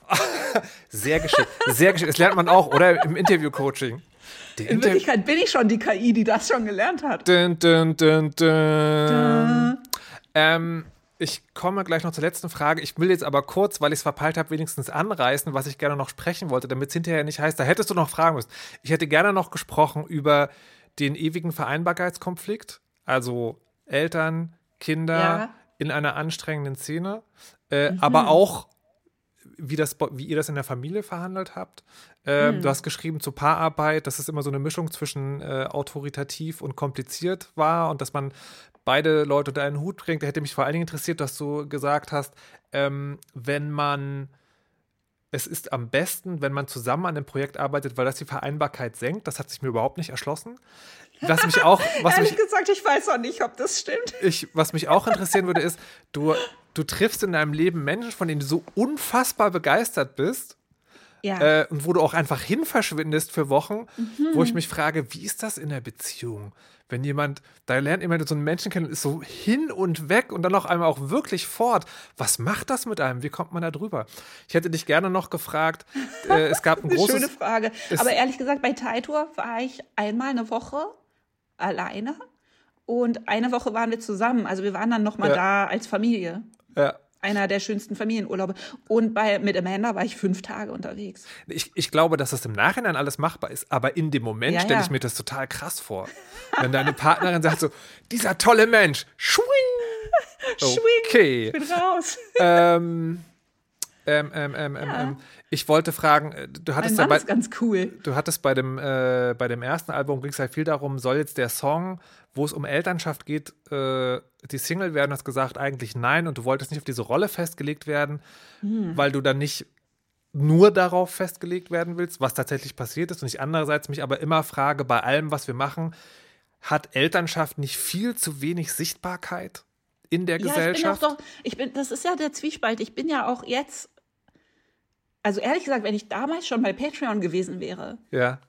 *laughs* sehr geschickt, sehr geschickt. Das lernt man auch, oder im Interview-Coaching. In Wirklichkeit bin ich schon die KI, die das schon gelernt hat. dun, dun, dun, dun. Ähm, ich komme gleich noch zur letzten Frage. Ich will jetzt aber kurz, weil ich es verpeilt habe, wenigstens anreißen, was ich gerne noch sprechen wollte, damit es hinterher nicht heißt, da hättest du noch fragen müssen. Ich hätte gerne noch gesprochen über den ewigen Vereinbarkeitskonflikt, also Eltern, Kinder, Ja. in einer anstrengenden Szene, äh, aber auch wie, das, wie ihr das in der Familie verhandelt habt. Ähm, Du hast geschrieben zur Paararbeit, dass es immer so eine Mischung zwischen äh, autoritativ und kompliziert war und dass man beide Leute unter einen Hut bringt. Da hätte mich vor allen Dingen interessiert, dass du gesagt hast, ähm, wenn man es ist am besten, wenn man zusammen an dem Projekt arbeitet, weil das die Vereinbarkeit senkt. Das hat sich mir überhaupt nicht erschlossen. Was mich auch, *laughs* was Ehrlich mich, gesagt, ich weiß auch nicht, ob das stimmt. ich, was mich auch interessieren würde, ist, du, du triffst in deinem Leben Menschen, von denen du so unfassbar begeistert bist Ja. äh, und wo du auch einfach hin verschwindest für Wochen, wo ich mich frage, wie ist das in der Beziehung? Wenn jemand, da lernt jemand so einen Menschen kennen ist so hin und weg und dann noch einmal auch wirklich fort. Was macht das mit einem? Wie kommt man da drüber? Ich hätte dich gerne noch gefragt, äh, es gab *laughs* ein Eine großes. schöne Frage. Aber ehrlich gesagt, bei Taitur war ich einmal eine Woche alleine und eine Woche waren wir zusammen. Also wir waren dann noch mal Ja. da als Familie. Ja. Einer der schönsten Familienurlaube. Und bei, mit Amanda war ich fünf Tage unterwegs. Ich, ich glaube, dass das im Nachhinein alles machbar ist, aber in dem Moment Ja, stelle ja. ich mir das total krass vor. Wenn deine Partnerin sagt so, dieser tolle Mensch, schwing! *laughs* Okay. Ich bin raus. ähm, ähm, ähm, ähm, ähm, ähm, ich wollte fragen, äh, du hattest ja Mann bei, ist ganz cool. du hattest bei dem, äh, bei dem ersten Album ging es ja viel darum, soll jetzt der Song, wo es um Elternschaft geht, äh, die Single werden, Du hast gesagt, eigentlich nein und du wolltest nicht auf diese Rolle festgelegt werden, weil du dann nicht nur darauf festgelegt werden willst, was tatsächlich passiert ist und ich andererseits mich aber immer frage, bei allem, was wir machen, hat Elternschaft nicht viel zu wenig Sichtbarkeit in der Ja, ich bin auch Gesellschaft? doch, ich bin, das ist ja der Zwiespalt. Ich bin ja auch jetzt, also ehrlich gesagt, wenn ich damals schon bei Patreon gewesen wäre, ja.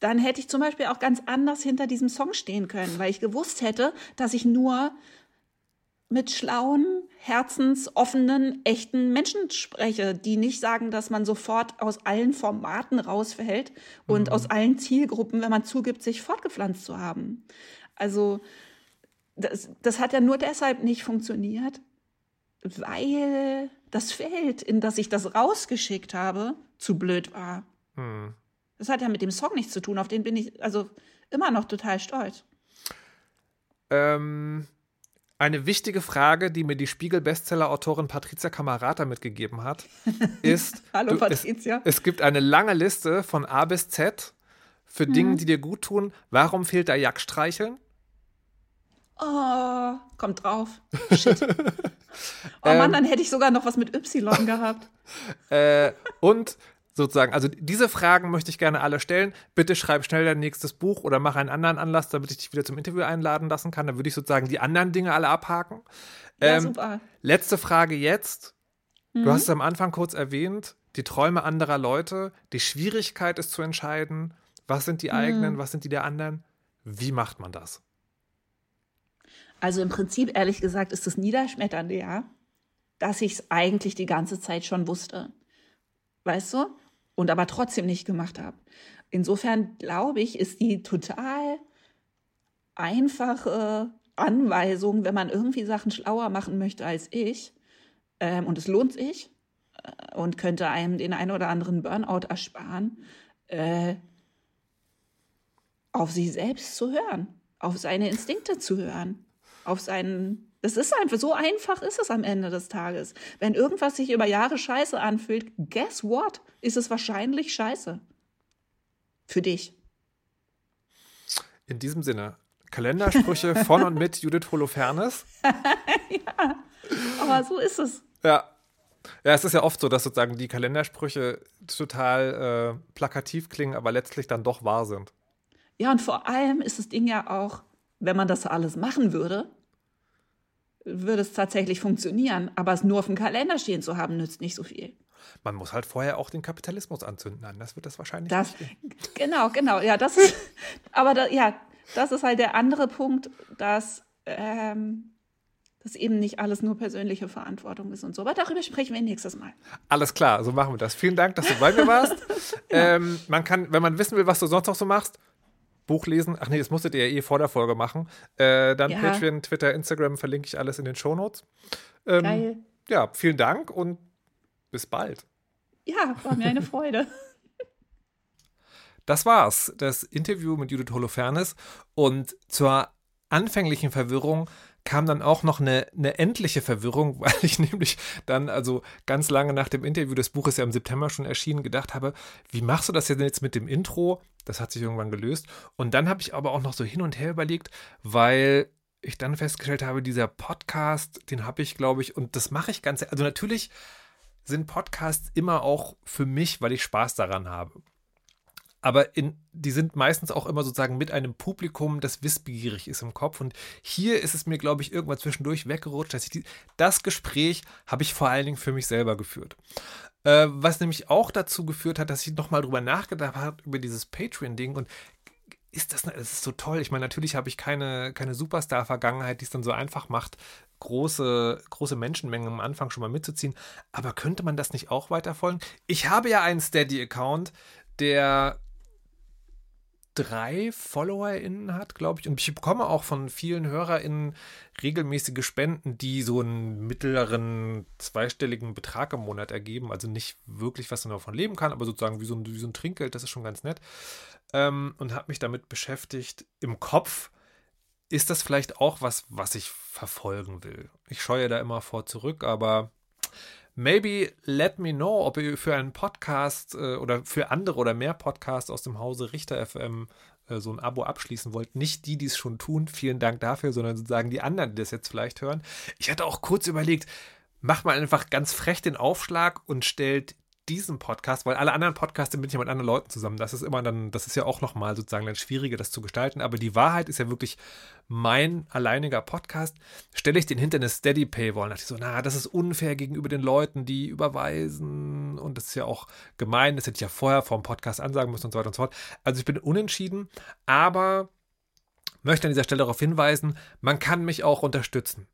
dann hätte ich zum Beispiel auch ganz anders hinter diesem Song stehen können, weil ich gewusst hätte, dass ich nur mit schlauen, herzensoffenen, echten Menschen spreche, die nicht sagen, dass man sofort aus allen Formaten rausfällt und aus allen Zielgruppen, wenn man zugibt, sich fortgepflanzt zu haben. Also das, das hat ja nur deshalb nicht funktioniert, weil das Feld, in das ich das rausgeschickt habe, zu blöd war. Hm. Das hat ja mit dem Song nichts zu tun, auf den bin ich also immer noch total stolz. Ähm, eine wichtige Frage, die mir die Spiegel-Bestseller-Autorin Patricia Camarata mitgegeben hat, *laughs* ist: Hallo, du, Patricia. Es, es gibt eine lange Liste von A bis Z für Mhm. Dinge, die dir gut tun. Warum fehlt da Jagdstreicheln? Oh, kommt drauf. *laughs* Shit. Oh Ähm. Mann, dann hätte ich sogar noch was mit Y gehabt. *laughs* Äh, und sozusagen, also diese Fragen möchte ich gerne alle stellen. Bitte schreib schnell dein nächstes Buch oder mach einen anderen Anlass, damit ich dich wieder zum Interview einladen lassen kann. Dann würde ich sozusagen die anderen Dinge alle abhaken. Ja, Ähm, super. Letzte Frage jetzt. Mhm. Du hast es am Anfang kurz erwähnt, die Träume anderer Leute, die Schwierigkeit ist zu entscheiden, was sind Mhm. die eigenen, was sind die der anderen. Wie macht man das? Also im Prinzip, ehrlich gesagt, ist das Niederschmetternde ja, dass ich es eigentlich die ganze Zeit schon wusste. Weißt du? Und aber trotzdem nicht gemacht habe. Insofern glaube ich, ist die total einfache Anweisung, wenn man irgendwie Sachen schlauer machen möchte als ich, ähm, und es lohnt sich äh, und könnte einem den einen oder anderen Burnout ersparen, äh, auf sich selbst zu hören, auf seine Instinkte zu hören, auf seinen. Das ist einfach so einfach ist es am Ende des Tages. Wenn irgendwas sich über Jahre scheiße anfühlt, guess what? Ist es wahrscheinlich scheiße. Für dich. In diesem Sinne, Kalendersprüche *laughs* von und mit Judith Holofernes. *laughs* Aber so ist es. Ja. Ja, es ist ja oft so, dass sozusagen die Kalendersprüche total äh, plakativ klingen, aber letztlich dann doch wahr sind. Ja, und vor allem ist das Ding ja auch, wenn man das alles machen würde, würde es tatsächlich funktionieren. Aber es nur auf dem Kalender stehen zu haben, nützt nicht so viel. Man muss halt vorher auch den Kapitalismus anzünden, anders wird das wahrscheinlich Das, nicht gehen. genau, genau. Ja, das ist, *laughs* aber da, ja, das ist halt der andere Punkt, dass, ähm, dass eben nicht alles nur persönliche Verantwortung ist und so. Aber darüber sprechen wir nächstes Mal. Alles klar, so machen wir das. Vielen Dank, dass du bei mir warst. *laughs* ähm, man kann, wenn man wissen will, was du sonst noch so machst, Buch lesen. Ach nee, das musstet ihr ja eh vor der Folge machen. Äh, dann Ja. Patreon, Twitter, Instagram verlinke ich alles in den Shownotes. Ähm, Geil. Ja, vielen Dank und bis bald. Ja, war mir eine Freude. *laughs* *laughs* Das war's, das Interview mit Judith Holofernes. Und zur anfänglichen Verwirrung kam dann auch noch eine, eine endliche Verwirrung, *laughs* weil ich nämlich dann, also ganz lange nach dem Interview, das Buch ist ja im September schon erschienen, gedacht habe, wie machst du das denn jetzt mit dem Intro? Das hat sich irgendwann gelöst. Und dann habe ich aber auch noch so hin und her überlegt, weil ich dann festgestellt habe, dieser Podcast, den habe ich, glaube ich, und das mache ich ganz, also natürlich sind Podcasts immer auch für mich, weil ich Spaß daran habe aber in, die sind meistens auch immer sozusagen mit einem Publikum, das wissbegierig ist im Kopf. Und hier ist es mir, glaube ich, irgendwann zwischendurch weggerutscht, dass ich die, das Gespräch habe ich vor allen Dingen für mich selber geführt. Äh, was nämlich auch dazu geführt hat, dass ich nochmal drüber nachgedacht habe, über dieses Patreon-Ding und ist das, das ist so toll. Ich meine, natürlich habe ich keine, keine Superstar-Vergangenheit, die es dann so einfach macht, große, große Menschenmengen am Anfang schon mal mitzuziehen. Aber könnte man das nicht auch weiterfolgen? Ich habe ja einen Steady-Account, der drei FollowerInnen hat, glaube ich. Und ich bekomme auch von vielen HörerInnen regelmäßige Spenden, die so einen mittleren zweistelligen Betrag im Monat ergeben. Also nicht wirklich, was man davon leben kann, aber sozusagen wie so ein, wie so ein Trinkgeld, das ist schon ganz nett. Ähm, und habe mich damit beschäftigt. Im Kopf ist das vielleicht auch was, was ich verfolgen will. Ich scheue da immer vor zurück, aber Maybe let me know, ob ihr für einen Podcast äh, oder für andere oder mehr Podcasts aus dem Hause Richter FM äh, so ein Abo abschließen wollt. Nicht die, die es schon tun, vielen Dank dafür, sondern sozusagen die anderen, die das jetzt vielleicht hören. Ich hatte auch kurz überlegt, macht mal einfach ganz frech den Aufschlag und stellt diesem Podcast, weil alle anderen Podcasts sind mit ja mit anderen Leuten zusammen. Das ist immer dann, das ist ja auch nochmal sozusagen dann schwieriger, das zu gestalten. Aber die Wahrheit ist ja wirklich mein alleiniger Podcast. Stelle ich den hinter eine Steady Paywall, dachte ich so, na, das ist unfair gegenüber den Leuten, die überweisen. Und das ist ja auch gemein. Das hätte ich ja vorher vom Podcast ansagen müssen und so weiter und so fort. Also ich bin unentschieden, aber möchte an dieser Stelle darauf hinweisen, man kann mich auch unterstützen.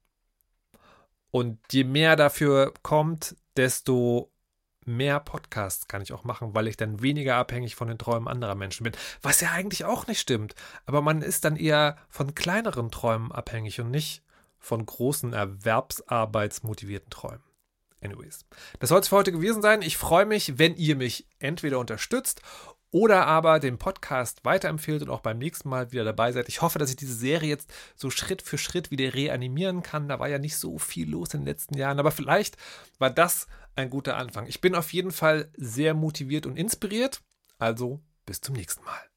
Und je mehr dafür kommt, desto mehr Podcasts kann ich auch machen, weil ich dann weniger abhängig von den Träumen anderer Menschen bin. Was ja eigentlich auch nicht stimmt. Aber man ist dann eher von kleineren Träumen abhängig und nicht von großen erwerbsarbeitsmotivierten Träumen. Anyways, das soll es für heute gewesen sein. Ich freue mich, wenn ihr mich entweder unterstützt oder aber den Podcast weiterempfehlt und auch beim nächsten Mal wieder dabei seid. Ich hoffe, dass ich diese Serie jetzt so Schritt für Schritt wieder reanimieren kann. Da war ja nicht so viel los in den letzten Jahren, aber vielleicht war das ein guter Anfang. Ich bin auf jeden Fall sehr motiviert und inspiriert. Also bis zum nächsten Mal.